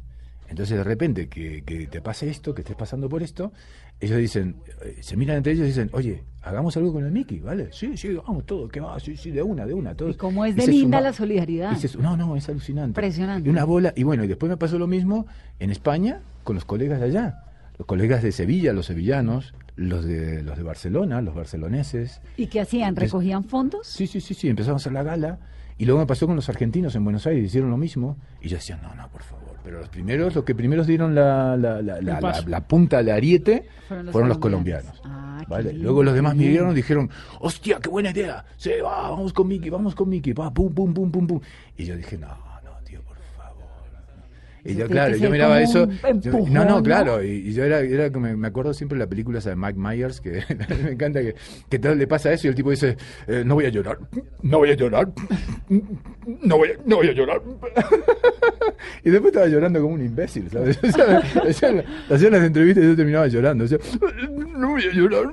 Entonces de repente que, que te pase esto, que estés pasando por esto, ellos dicen, eh, se miran entre ellos y dicen, oye, hagamos algo con el Miki, ¿vale? Sí, sí, vamos todo, que va, sí, sí, de una, de una. Todos. Y cómo es de linda la solidaridad. se no, no, es alucinante. Impresionante. Y una bola, y bueno, y después me pasó lo mismo en España con los colegas de allá. Los colegas de Sevilla, los sevillanos, los de, los de Barcelona, los barceloneses. ¿Y qué hacían? ¿Recogían fondos? Sí, sí, sí, sí, empezamos a hacer la gala. Y luego me pasó con los argentinos en Buenos Aires, hicieron lo mismo. Y yo decía, no, no, por favor. Pero los primeros, los que primeros dieron la, la, la, la, paso. la- la punta al ariete Fueron fueron los colombianos. Ah, ¿vale? Luego los demás vinieron y dijeron, hostia, qué buena idea. Sí, va, vamos con Miki, vamos con Miki. Va, pum, pum, pum, pum, pum. Y yo dije, no, no, tío, por favor. Y yo, claro, yo miraba eso. yo- no, ¿no? claro. Y, y yo era, era que me, me acuerdo siempre de la película esa de Mike Myers, que me encanta que, que todo le pasa eso y el tipo dice, eh, no voy a llorar, no voy a llorar, no voy a, no voy a llorar. Y después estaba llorando como un imbécil, ¿sabes? O sea, hacían, hacían las entrevistas y yo terminaba llorando. O sea, no voy a llorar.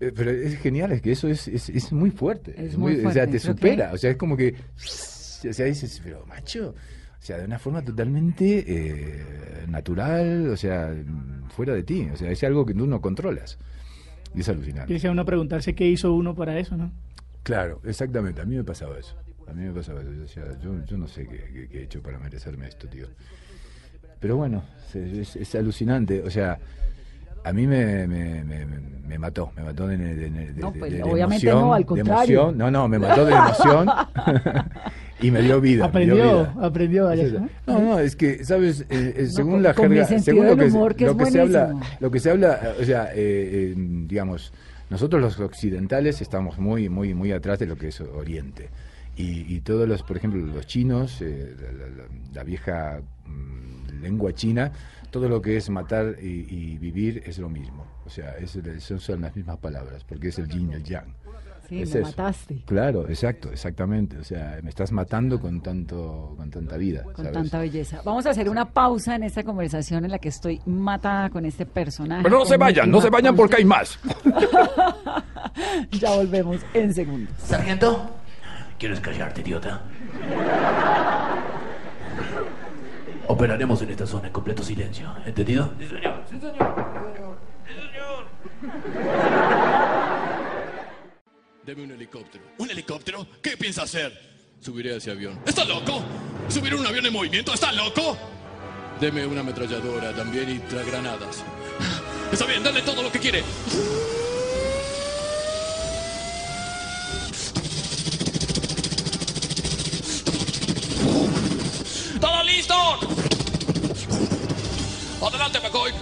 Eh, Pero es genial, es que eso es, es, es muy fuerte. Es muy muy, o sea, fuerte, te supera. O sea, es como que. O sea, dices, pero macho. O sea, de una forma totalmente eh, natural, o sea, fuera de ti. O sea, es algo que tú no controlas. Y es alucinante. Quisiera uno preguntarse qué hizo uno para eso, ¿no? Claro, exactamente. A mí me pasaba eso. A mí me pasaba eso. Yo, decía, yo, yo no sé qué, qué- qué he hecho para merecerme esto, tío. Pero bueno, es, es- es alucinante. O sea, a mí me, me, me, me- mató. Me mató de, de- de- No, pues, de obviamente emoción, no, al de contrario. emoción. No, no, me mató de emoción. y me dio vida. dio Aprendió, vida. aprendió eso. ¿no? No, no, es que, ¿sabes? Eh, eh, según con- la jerga, según lo que, humor, que lo es que se habla, lo que se habla, o sea, eh, eh, digamos, nosotros los occidentales estamos muy, muy, muy atrás de lo que es Oriente. Y, y todos los, por ejemplo, los chinos, eh, la, la- la- la vieja mm, lengua china, todo lo que es matar y, y vivir es lo mismo. O sea, es, son, son las mismas palabras, porque es el yin y el yang. Sí, Es me eso. mataste. Claro, exacto, exactamente. O sea, me estás matando con tanto, con tanta vida. Con ¿sabes? tanta belleza. Vamos a hacer una pausa en esta conversación en la que estoy matada con este personaje. Pero no se vayan, no se vayan porque hay más. Ya volvemos en segundos. Sargento, ¿quieres callarte, idiota? Operaremos en esta zona en completo silencio, ¿entendido? Sí, señor. Sí, señor. Deme un helicóptero. ¿Un helicóptero? ¿Qué piensa hacer? Subiré a ese avión. ¿Está loco? ¿Subir un avión en movimiento? ¿Está loco? Deme una ametralladora también y granadas. Está bien, dale todo lo que quiere. ¡Todo listo! Adelante, McCoy.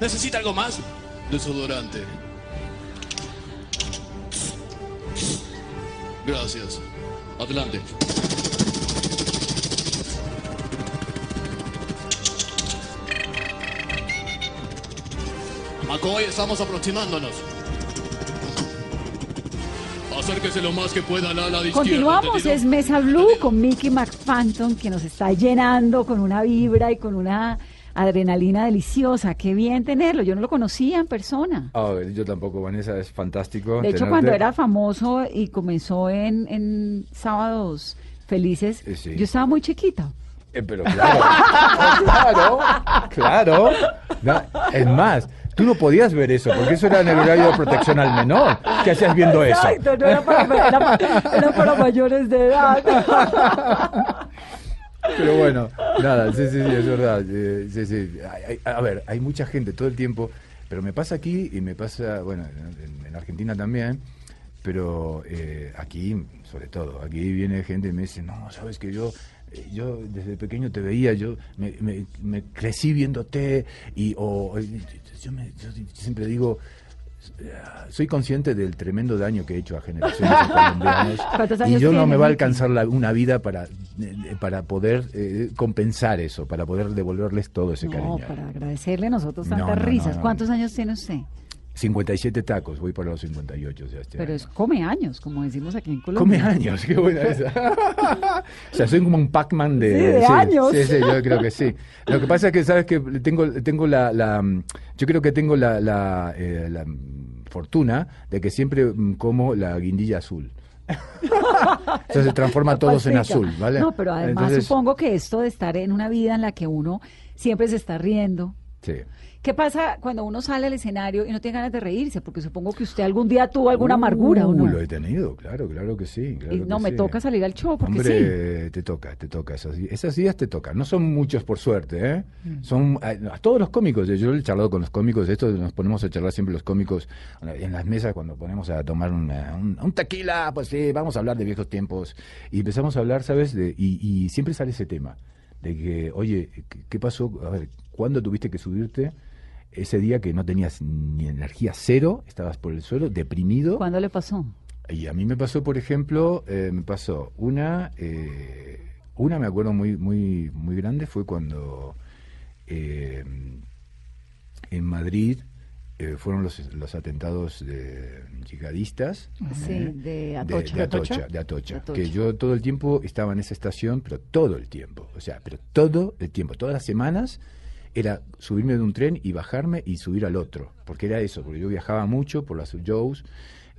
¿Necesita algo más? Desodorante. Gracias. Adelante. McCoy, estamos aproximándonos. Acérquese lo más que pueda al ala de izquierda. Continuamos, ¿entendido? es Mesa Blue con Mickey McPhanton que nos está llenando con una vibra y con una adrenalina deliciosa. Qué bien tenerlo, yo no lo conocía en persona. Ah, yo tampoco, Vanessa, es fantástico. De hecho, tenerte. cuando era famoso y comenzó en, en Sábados Felices, Eh, sí. yo estaba muy chiquita. Eh, pero claro, claro, claro. No, es más, tú no podías ver eso, porque eso era en el horario de protección al menor. ¿Qué hacías viendo eso? No era para, era era para mayores de edad. Pero bueno, nada, sí, sí, sí, es verdad. eh, sí, sí. A ver, hay mucha gente todo el tiempo, pero me pasa aquí y me pasa, bueno, en, en Argentina también, pero eh, aquí, sobre todo, aquí viene gente y me dice, no, sabes que yo, yo desde pequeño te veía, yo me, me- me crecí viéndote y o, yo, me- yo siempre digo, soy consciente del tremendo daño que he hecho a generaciones de colombianos ¿Cuántos y yo no me va a alcanzar la- una vida para, eh, para poder eh, compensar eso, para poder devolverles todo ese No, cariño. para agradecerle a nosotros No, tantas no, no, risas. ¿Cuántos años tiene usted? 57 tacos, voy para los 58 ya este Pero año. es come años, como decimos aquí en Come Colombia. años, qué buena esa. o sea, soy como un Pac-Man de, Sí, de años. Sí, sí, yo creo que sí. Lo que pasa es que, ¿sabes que Tengo, tengo la, la, Yo creo que tengo la, la, eh, la, fortuna de que siempre mm, como la guindilla azul. Entonces se transforma todos en azul, ¿vale? No, pero además Entonces, supongo que esto de estar en una vida en la que uno siempre se está riendo. Sí. ¿Qué pasa cuando uno sale al escenario y no tiene ganas de reírse? Porque supongo que usted algún día tuvo alguna amargura, ¿o Uh, no? Lo he tenido, claro, claro que sí. claro Y que no, me sí. toca salir al show, porque sí. Hombre, te toca, te toca. Esas, esas días te tocan. No son muchos, por suerte, ¿eh? Mm. Son a, a todos los cómicos. Yo he charlado con los cómicos. Esto nos ponemos a charlar siempre los cómicos en las mesas cuando ponemos a tomar una- un, un tequila. Pues sí, vamos a hablar de viejos tiempos. Y empezamos a hablar, ¿sabes? De, y, y siempre sale ese tema. De que, oye, ¿qué, qué pasó? A ver, ¿cuándo tuviste que subirte? Ese día que no tenías ni energía cero, estabas por el suelo, deprimido. ¿Cuándo le pasó? Y a mí me pasó, por ejemplo, eh, me pasó una, eh, una me acuerdo muy, muy, muy grande, fue cuando eh, en Madrid eh, fueron los, los atentados de yihadistas. Sí, de de, Atocha. de Atocha, Atocha? de Atocha, De Atocha. que yo todo el tiempo estaba en esa estación, pero todo el tiempo, o sea, pero todo el tiempo, todas las semanas era subirme de un tren y bajarme y subir al otro, porque era eso, porque yo viajaba mucho por las shows,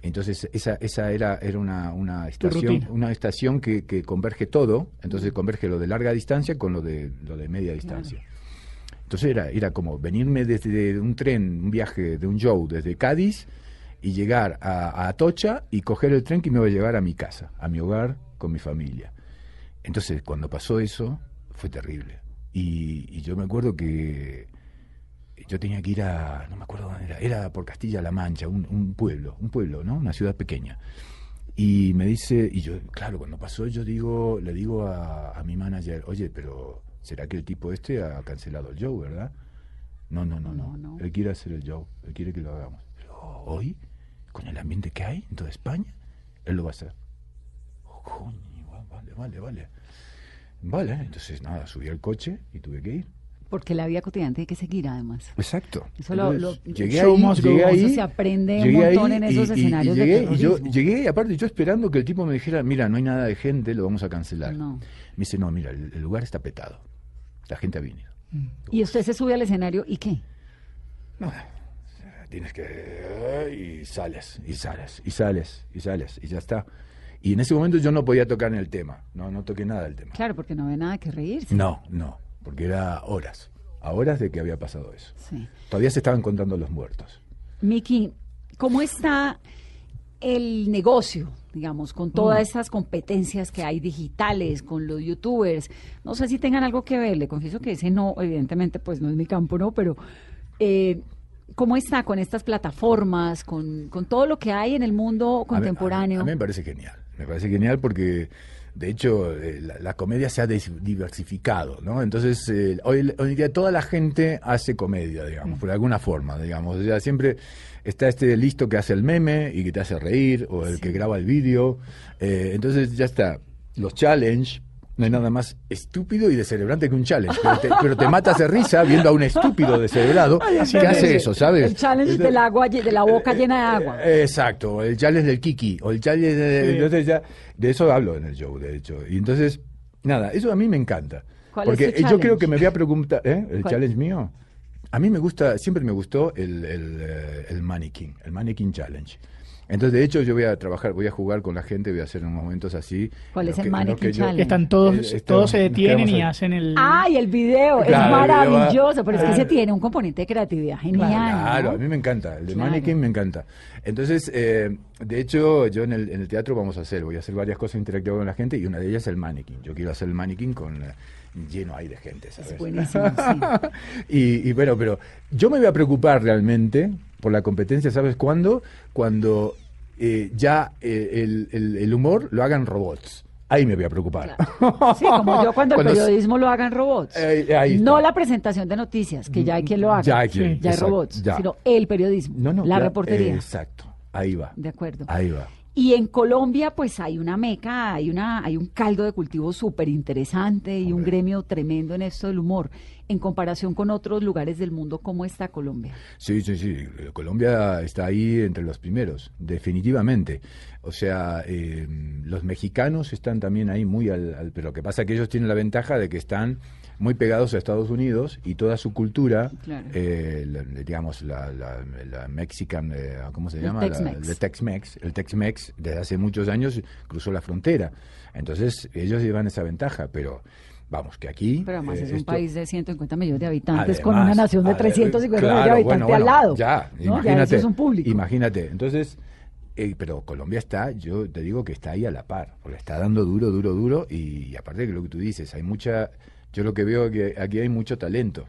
entonces esa, esa era, era una, una estación, una estación que, que converge todo, entonces converge lo de larga distancia con lo de, lo de media distancia. Entonces era, era como venirme desde un tren, un viaje de un show desde Cádiz y llegar a, a Atocha y coger el tren que me iba a llevar a mi casa, a mi hogar, con mi familia. Entonces, cuando pasó eso, fue terrible. Y, y yo me acuerdo que yo tenía que ir a, no me acuerdo dónde era, era por Castilla-La Mancha, un, un pueblo, un pueblo, ¿no? Una ciudad pequeña. Y me dice, y yo, claro, cuando pasó, yo digo, le digo a, a mi manager, oye, pero ¿será que el tipo este ha cancelado el show, verdad? No, no, no, no. No, no. Él quiere hacer el show, él quiere que lo hagamos. Pero hoy, con el ambiente que hay en toda España, él lo va a hacer. Oh, coño, vale, vale, vale. Vale, entonces nada, subí al coche y tuve que ir. Porque la vida cotidiana tiene que seguir, además. Exacto. Eso lo- lo- llegué show ahí, llegué Eso ahí, se aprende un llegué montón en esos y- y- y escenarios de llegué, y yo llegué y aparte yo esperando que el tipo me dijera, mira, no hay nada de gente, lo vamos a cancelar. No. Me dice, no, mira, el, el lugar está petado. La gente ha venido. Y usted se sube al escenario y qué? No, tienes que... Y sales, y sales, y sales, y sales, y ya está. Y en ese momento yo no podía tocar en el tema, no, no toqué nada del tema. Claro, porque no había nada que reírse. No, no, porque era horas, a horas de que había pasado eso. Sí. Todavía se estaban contando los muertos. Miki, ¿cómo está el negocio, digamos, con todas esas competencias que hay digitales, con los youtubers? No sé si tengan algo que ver, le confieso que ese no, evidentemente, pues no es mi campo, ¿no? Pero, eh, ¿cómo está con estas plataformas, con, con todo lo que hay en el mundo A mí- contemporáneo? A mí, a mí me parece genial. Me parece genial porque, de hecho, eh, la, la comedia se ha diversificado, ¿no? Entonces, eh, hoy, hoy día toda la gente hace comedia, Mm. digamos, por alguna forma, digamos. O sea, siempre está este listo que hace el meme y que te hace reír, o el que graba el vídeo. Eh, entonces, ya está. Los challenge. No hay nada más estúpido y descerebrante que un challenge. Pero te, pero te matas de risa viendo a un estúpido descerebrado que hace eso, ¿sabes? El challenge del agua, de la boca llena de agua. Eh, Exacto, el challenge del Kiki, o el challenge de, entonces ya, de eso hablo en el show, de hecho. Y entonces, nada, eso a mí me encanta. ¿Cuál es porque tu yo creo que me voy a preguntar, ¿eh? El ¿Cuál? challenge mío. A mí me gusta, siempre me gustó el, el, eh, el mannequin, el mannequin challenge. Entonces, de hecho, yo voy a trabajar, voy a jugar con la gente, voy a hacer unos momentos así. ¿Cuál es el que- mannequin yo- challenge? Están todos, Eh, esto- todos se detienen y ahí. hacen el... ¡Ay, el video! es maravilloso, pero es que ese tiene un componente de creatividad genial. Claro, ¿no? a mí me encanta, el de Claro. mannequin me encanta. Entonces, eh, de hecho, yo en el, en el teatro vamos a hacer, voy a hacer varias cosas interactivas con la gente y una de ellas es el mannequin. Yo quiero hacer el mannequin con eh, lleno ahí de gente, ¿sabes? Es buenísimo, sí. y, y bueno, pero yo me voy a preocupar realmente por la competencia, ¿sabes cuándo? Cuando eh, ya eh, el, el- el humor lo hagan robots. Ahí me voy a preocupar. Sí, como yo cuando el periodismo lo hagan robots. Eh, no la presentación de noticias, que ya hay quien lo haga. Ya hay quien, ya hay robots, ya. sino el periodismo, No, no, la ya, reportería. exacto, ahí va. De acuerdo. Ahí va. Y en Colombia, pues hay una meca, hay una, hay un caldo de cultivo súper interesante y un gremio tremendo en esto del humor. En comparación con otros lugares del mundo, ¿cómo está Colombia? Sí, sí, sí. Colombia está ahí entre los primeros, definitivamente. O sea, eh, los mexicanos están también ahí muy al, al- Pero lo que pasa es que ellos tienen la ventaja de que están muy pegados a Estados Unidos y toda su cultura, Claro. eh, la- digamos, la, la, la Mexican, eh, ¿cómo se llama? Tex-Mex. el Tex-Mex. El Tex-Mex desde hace muchos años cruzó la frontera. Entonces, ellos llevan esa ventaja, pero... Vamos, que aquí... Pero además eh, es un esto- país de 150 millones de habitantes con una nación de ade- 350 millones de claro, habitantes bueno, al lado. Ya, ¿no? imagínate. Ya eso es un público. Imagínate. Entonces, eh, pero Colombia está, yo te digo que está ahí a la par, porque está dando duro, duro, duro, y, y aparte de lo que tú dices, hay mucha, yo lo que veo que aquí hay mucho talento,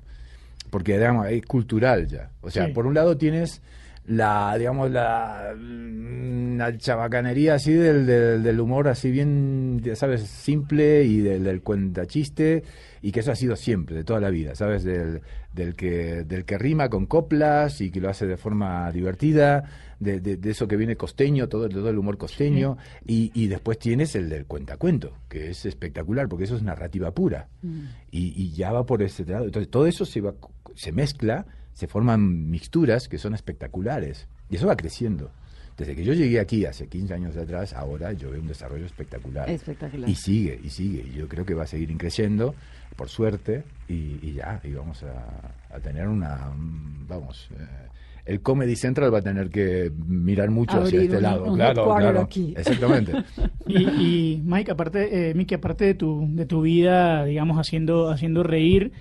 porque digamos, es cultural ya. O sea, Sí. por un lado tienes la, digamos, la, mm, la chabacanería así del, del, del humor así bien, ya sabes, simple y del, del cuentachiste, y que eso ha sido siempre, de toda la vida, ¿sabes? Del, del, que, del que rima con coplas y que lo hace de forma divertida, de, de, de eso que viene costeño, todo, todo el humor costeño, y, y después tienes el del cuentacuento, que es espectacular, porque eso es narrativa pura, y, y ya va por ese lado. Entonces, todo eso se, va, se mezcla, se forman mixturas que son espectaculares. Y eso va creciendo. Desde que yo llegué aquí hace 15 años atrás, ahora yo veo un desarrollo espectacular. Espectacular. Y sigue, y sigue. Y yo creo que va a seguir creciendo, por suerte, y, y ya, y vamos a, a tener una, un- vamos, eh, el Comedy Central va a tener que mirar mucho hacia este un- lado. un claro, claro. aquí. Exactamente. Y, y Mike, aparte, eh, Miki, aparte de tu, de tu vida, digamos, haciendo, haciendo reír,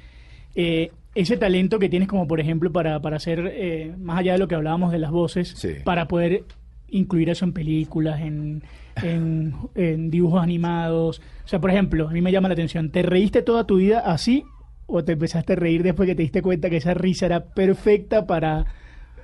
eh, ese talento que tienes como, por ejemplo, para, para hacer, eh, más allá de lo que hablábamos de las voces, Sí. para poder incluir eso en películas, en, en, en dibujos animados. O sea, por ejemplo, a mí me llama la atención, ¿te reíste toda tu vida así o te empezaste a reír después que te diste cuenta que esa risa era perfecta para,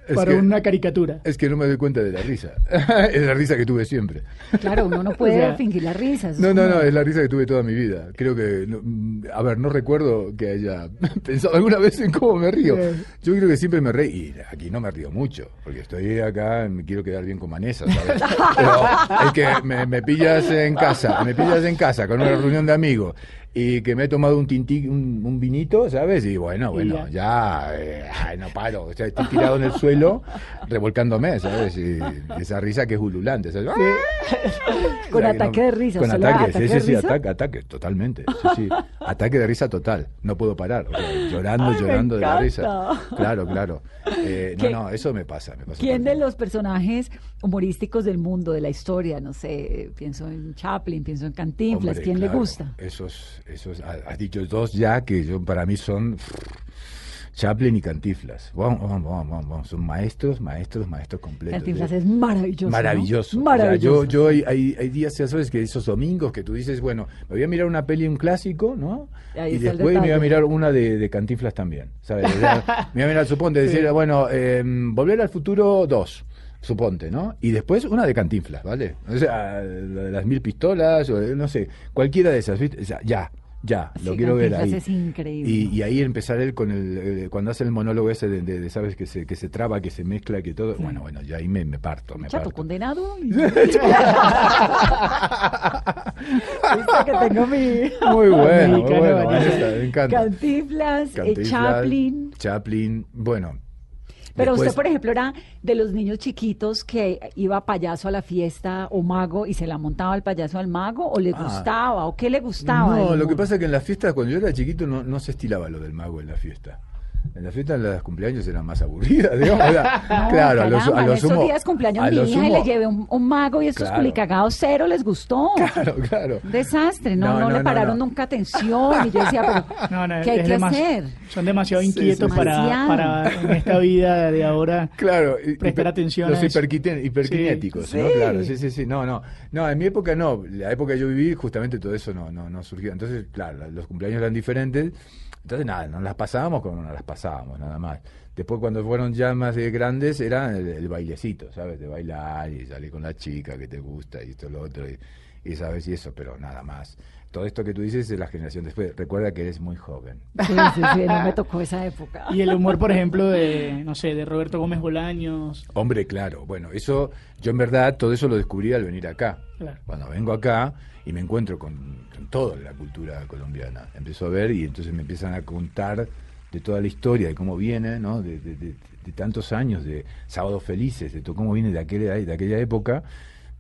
Es para que- una caricatura? Es que no me doy cuenta de la risa. es la risa que tuve siempre. Claro, uno no puede O sea, fingir la risa. No, no, no, es la risa que tuve toda mi vida. Creo que, no, mm, a ver, no recuerdo que haya pensado alguna vez en cómo me río. Yo creo que siempre me reí, y aquí no me río mucho, porque estoy acá, me quiero quedar bien con Vanessa, ¿sabes? Pero es que me, me pillas en casa, me pillas en casa con una reunión de amigos y que me he tomado un tinti, un, un vinito, ¿sabes? Y bueno, Y bueno, ya, eh, ay, no paro, o sea, estoy tirado en el suelo revolcándome, ¿sabes? Y esa risa que es ululante, ¿sabes? Con O sea, que ataque no- de risa, Con ¿solo ataque, sí, sí, sí, ataque, ataque, totalmente. Sí, sí. Ataque de risa total. No puedo parar. o sea, llorando, Ay, llorando de la risa. Claro, claro. Eh, no, ¿Qué- no, eso me pasa. Me pasa ¿Quién de los personajes humorísticos del mundo, de la historia, no sé, pienso en Chaplin, pienso en. Cantinflas, Hombre, ¿quién le gusta? Esos, esos, ha- has dicho dos ya que yo, para mí son Chaplin y Cantiflas. Vamos, vamos, vamos, vamos. Son maestros, maestros, maestros completos. Cantinflas de- es maravilloso. ¿no? Maravilloso. O sea, Maravilloso. yo, yo hay, hay, hay días, ya sabes, que esos domingos que tú dices, bueno, me voy a mirar una peli, un clásico, ¿no? Ahí y después me voy a mirar una de, de Cantinflas también, ¿sabes? O sea, me voy a mirar, suponte, decir, bueno, eh, Volver al Futuro 2, suponte, ¿no? Y después una de Cantinflas, ¿vale? O sea, la de las mil pistolas, o no sé, cualquiera de esas, ¿viste? O sea, ya. Ya, lo Sí, quiero ver ahí. es increíble. Y, y ahí empezar él con el, eh, cuando hace el monólogo ese de, de- de, sabes que se, que se traba, que se mezcla, que todo. Bueno, bueno, ya ahí me, me parto, me Chato parto. condenado. y- que tengo mi Muy bueno, muy bueno, me encanta. Eh, Cantinflas, Chaplin. Chaplin, bueno. Pero después- usted, por ejemplo, era de los niños chiquitos que iba payaso a la fiesta o mago y se la montaba el payaso al mago o le Ah. gustaba o qué le gustaba. No, lo que pasa es que en las fiestas, cuando yo era chiquito, no, no se estilaba lo del mago en la fiesta. En la fiesta, las cumpleaños eran más aburridas, digamos. o sea, No, claro, a caramba, a lo en esos sumo. días cumpleaños a mi hija y le llevé un, un mago y estos Claro. culicagados cero les gustó. Claro, claro. Un desastre, no, No, no, no, le pararon no. nunca atención. Y yo decía, pero No, no, ¿qué hay es que demas- hacer? Son demasiado inquietos sí, para, para en esta vida de ahora. Claro, y- Prestar hiper- atención Los a eso. hiperquite- hiperkinéticos, Sí. ¿no? Sí. Claro, sí, sí, sí. No, no. No, en mi época no. La época que yo viví, justamente todo eso no, no, no surgió. Entonces, claro, la- los cumpleaños eran diferentes. Entonces, nada, nos las pasábamos como nos las pasábamos, nada más. Después, cuando fueron ya más de grandes, era el, el bailecito, ¿sabes? De bailar y salir con la chica que te gusta y esto, lo otro, y, y sabes, y eso, pero nada más. Todo esto que tú dices es la generación después. Recuerda que eres muy joven. Sí, sí, sí, no me tocó esa época. Y el humor, por ejemplo, de, no sé, de Roberto Gómez Bolaños. Hombre, claro. Bueno, eso, yo en verdad todo eso lo descubrí al venir acá. Claro. Cuando vengo acá y me encuentro con, con toda la cultura colombiana, empiezo a ver y entonces me empiezan a contar de toda la historia, de cómo viene, ¿no? De, de- de- de tantos años, de sábados felices, de todo cómo viene de aquella, de aquella época.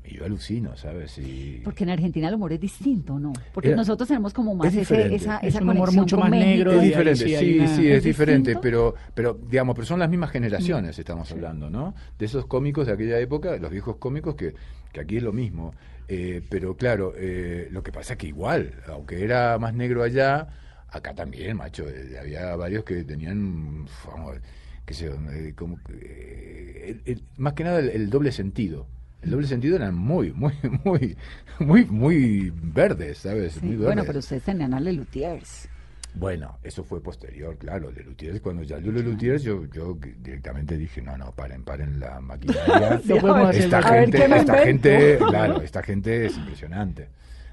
Y yo alucino, ¿sabes? Y, Porque en Argentina el humor es distinto, ¿no? Porque Era- nosotros tenemos como más es ese, esa, Es esa un humor mucho con más México. negro Es diferente, sí sí, es, ¿Es diferente, pero, pero digamos, pero son las mismas generaciones, estamos hablando, ¿no? De esos cómicos de aquella época, los viejos cómicos, que, que aquí es lo mismo. Eh, pero claro, eh, lo que pasa es que igual, aunque era más negro allá, acá también, macho, eh, había varios que tenían, vamos, qué sé yo, eh, como, que, eh, el- el- más que nada el, el doble sentido. El doble sentido eran muy, muy, muy, muy, muy verdes, ¿sabes? Sí, Muy Bueno, verdes. pero ustedes tenían a Lelutiers. Bueno, eso fue posterior, claro, Lelutiers. Cuando ya yo Lelutiers, yo, yo directamente dije, no, no, paren, paren la maquinaria. No podemos hacer esta gente, ¿qué me esta gente, claro, esta gente es impresionante.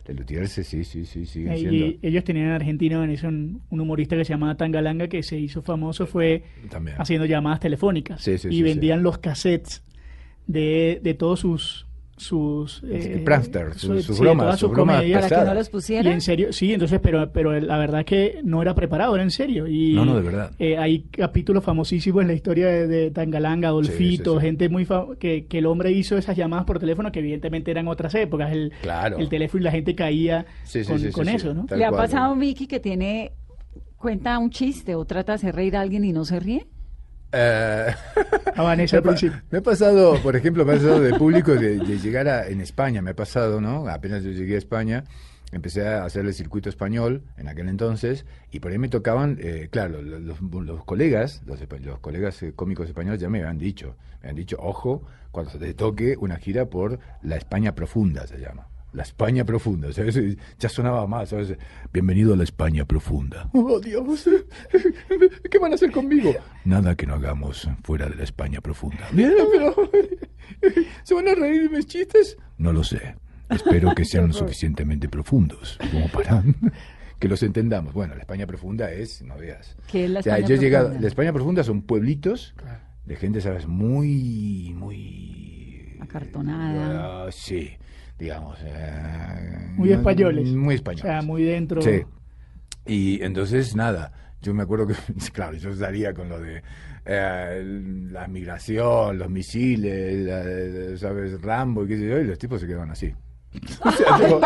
Lelutiers, sí, sí, sí, sí, siguen Y siendo. ellos tenían en Argentina en eso un, un humorista que se llamaba Tangalanga que se hizo famoso fue También. haciendo llamadas telefónicas Sí, sí, y sí, vendían los cassettes de, de todos sus sus eh, prankster, su- sus- sus sí, bromas, sus bromas comedias. Para que no los Y pusieran. en serio, sí, entonces, pero, pero la verdad que no era preparado, era en serio. Y, No, no, de verdad. eh, hay capítulos famosísimos en la historia de, de Tangalanga, Adolfito, sí, sí. gente muy fa- que, que el hombre hizo esas llamadas por teléfono que evidentemente eran otras épocas. El, Claro. el teléfono y la gente caía Sí, sí, con, sí, sí, con sí. eso, ¿no? Tal ¿Le ha pasado a Miki que tiene cuenta un chiste o trata de hacer reír a alguien y no se ríe? Eh, A Vanessa me, al ha me pasado, por ejemplo, me ha pasado de público de, de llegar a, en España, me ha pasado, ¿no? Apenas yo llegué a España, empecé a hacer el circuito español en aquel entonces, y por ahí me tocaban, eh, claro, lo- los, los colegas, los, los colegas eh, cómicos españoles ya me habían dicho, me han dicho, ojo, cuando se te toque una gira por la España profunda, se llama. La España profunda, ¿sabes? Ya sonaba más, ¿sabes? Bienvenido a la España profunda. Oh, Dios, ¿qué van a hacer conmigo? Nada que no hagamos fuera de la España profunda. Bien, pero... ¿Se van a reír de mis chistes? No lo sé. Espero que sean lo suficientemente profundos como para que los entendamos. Bueno, la España profunda es, no veas. ¿Qué es la O sea, España yo he llegado, profunda? la España profunda son pueblitos de gente, ¿sabes? Muy, muy... Acartonada. Ah, sí, digamos. eh, Muy españoles. Muy O españoles. sea, muy dentro. Sí. Y entonces, nada, yo me acuerdo que, claro, yo estaría con lo de eh, la migración, los misiles, la- ¿sabes? Rambo y qué sé yo, y los tipos se quedaban así. O sea, tipo,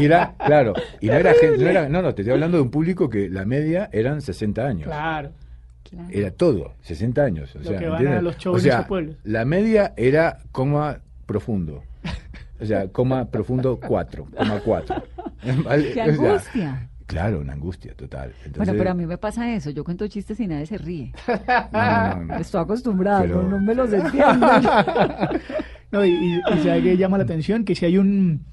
y era, claro, y no era gente, no, era- no, no, te estoy hablando de un público que la media eran 60 años. Claro. Claro. Era todo, 60 años. O Lo sea, que van a los shows O en sea, esos pueblos. La media era coma profundo. O sea, coma profundo 4, coma 4. ¿Vale? ¡Qué O sea, angustia! claro, una angustia total. Entonces, Bueno, pero a mí me pasa eso. Yo cuento chistes y nadie se ríe. no, no, no. Estoy acostumbrada, Pero- no, no me los entiendo. No, y, y, y sabe que llama la atención que si hay un,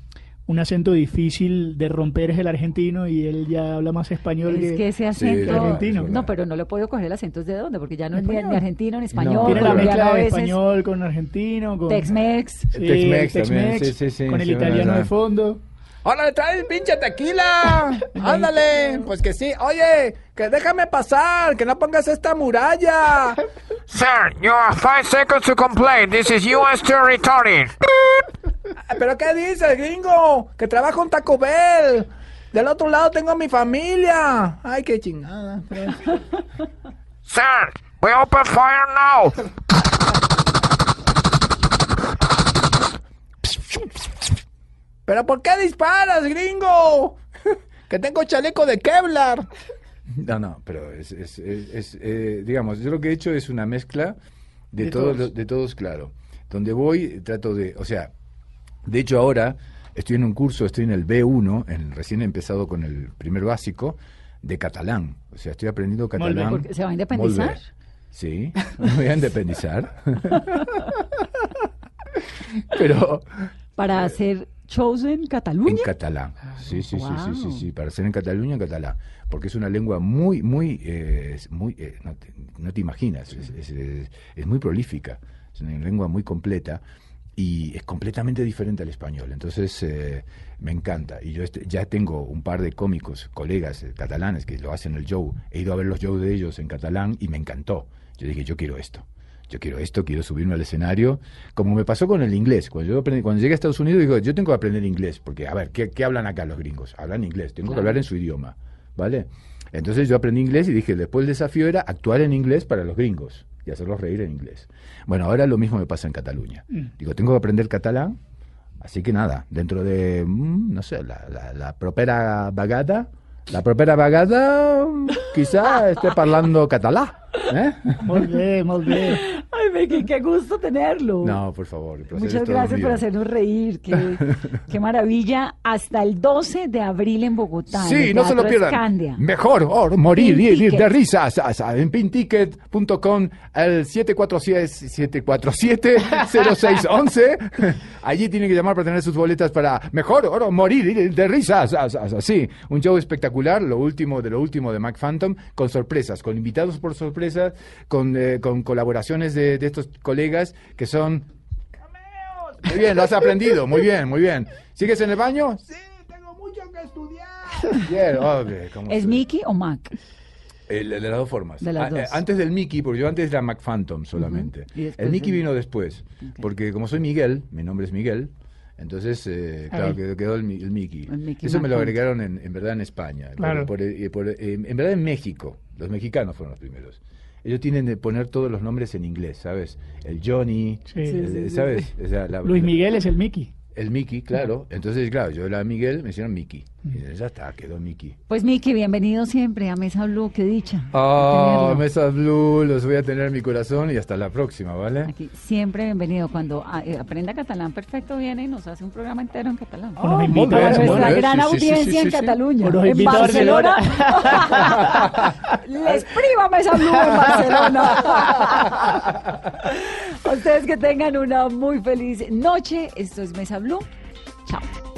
un acento difícil de romper es el argentino y él ya habla más español es que ese Sí, es acento... argentino. no, pero no le puedo coger el acento de dónde, porque ya no es ni, Español. ni argentino ni español, tiene la mezcla a de español con argentino, con Tex-Mex. Sí, Tex-Mex el también, Tex-Mex, sí, sí, sí, con el sí, italiano de fondo. ¡Hola, trae pinche tequila! ¡Ándale! Pues que sí. Oye, que déjame pasar, que no pongas esta muralla. Sir, you have five seconds to complain. This is U.S. territory. ¿Pero qué dices, gringo? Que trabajo en Taco Bell. Del otro lado tengo a mi familia. Ay, qué chingada. Sir, we open fire now. ¿Pero por qué disparas, gringo? Que tengo chaleco de Kevlar. No, no, pero es, es, es- es, eh, digamos, yo lo que he hecho es una mezcla de, De todos, todos. los- de todos, claro. Donde voy, trato de, o sea, de hecho ahora estoy en un curso, estoy en el B1, en, recién he empezado con el primer básico de catalán. O sea, estoy aprendiendo catalán. ¿se va a independizar? Sí, me voy a independizar. pero Para hacer shows en Cataluña. en catalán. Sí, sí, sí, sí, sí, para ser en Cataluña en catalán, porque es una lengua muy, muy, eh, muy, eh, no, te, no te imaginas, es, es- es- es muy prolífica, es una lengua muy completa y es completamente diferente al español. Entonces eh, me encanta y yo este- ya tengo un par de cómicos, colegas eh, catalanes que lo hacen el show. He ido a ver los shows de ellos en catalán y me encantó. Yo dije, yo quiero esto. Yo quiero esto, quiero subirme al escenario. Como me pasó con el inglés. Cuando yo aprendí- cuando llegué a Estados Unidos, digo, yo tengo que aprender inglés. Porque, a ver, ¿qué, qué hablan acá los gringos? Hablan inglés. Tengo que Claro. hablar en su idioma. ¿Vale? Entonces yo aprendí inglés y dije, después el desafío era actuar en inglés para los gringos y hacerlos reír en inglés. Bueno, ahora lo mismo me pasa en Cataluña. Digo, tengo que aprender catalán. Así que nada, dentro de, mm, no sé, la, la, la propera vagada, la propera vagada, mm, quizá esté hablando catalán. ¿eh? Molt bé, molt bé. Qué gusto tenerlo. No, por favor. el Muchas gracias mío. por hacernos reír. Qué, qué maravilla. Hasta el 12 de abril en Bogotá. Sí, no se lo pierdan. Escandia. Mejor or, morir y ir de risas en pinticket.com el 747-747-0611. Allí tienen que llamar para tener sus boletas para mejor or, morir y ir de risas. Sí, un show espectacular, lo último de lo último de Mac Phantom, con sorpresas, con invitados por sorpresas, con, eh, con colaboraciones de, de estos colegas que son... Muy bien, lo has aprendido, muy bien, muy bien. ¿Sigues en el baño? Sí, tengo mucho que estudiar. Bien, ok, ¿cómo ¿Es Mickey o Mac? el- de las dos formas. De las Ah, eh, dos. antes del Mickey, porque yo antes era Mac Phantom solamente. El Mickey vino después, porque como soy Miguel, mi nombre es Miguel, Entonces, eh, claro, quedó, quedó el, mi- el Mickey. El Mickey Eso me lo agregaron en, en verdad en España. Claro. por- eh, por- eh, en verdad en México. Los mexicanos fueron los primeros. Ellos tienen de poner todos los nombres en inglés, ¿sabes? El Johnny, Sí. el- Sí, sí, sí, ¿sabes? O sea, la- Luis Miguel es el Mickey. El Mickey, claro. Entonces, claro, yo era Miguel, me hicieron Mickey. Y ya está, quedó Mickey. Pues Miki, bienvenido siempre a Mesa Blue, qué dicha. Ah, tenerlo. Mesa Blue, los voy a tener en mi corazón y hasta la próxima, ¿vale? Aquí, siempre bienvenido. Cuando ah, eh, aprenda catalán perfecto viene y nos hace un programa entero en catalán. O nos Ah, invita muy a bien, Nuestra gran sí, sí, sí, audiencia sí, en sí, sí. Cataluña. En a Barcelona. Les priva Mesa Blue en Barcelona. a ustedes que tengan una muy feliz noche. Esto es Mesa Blue. Chao.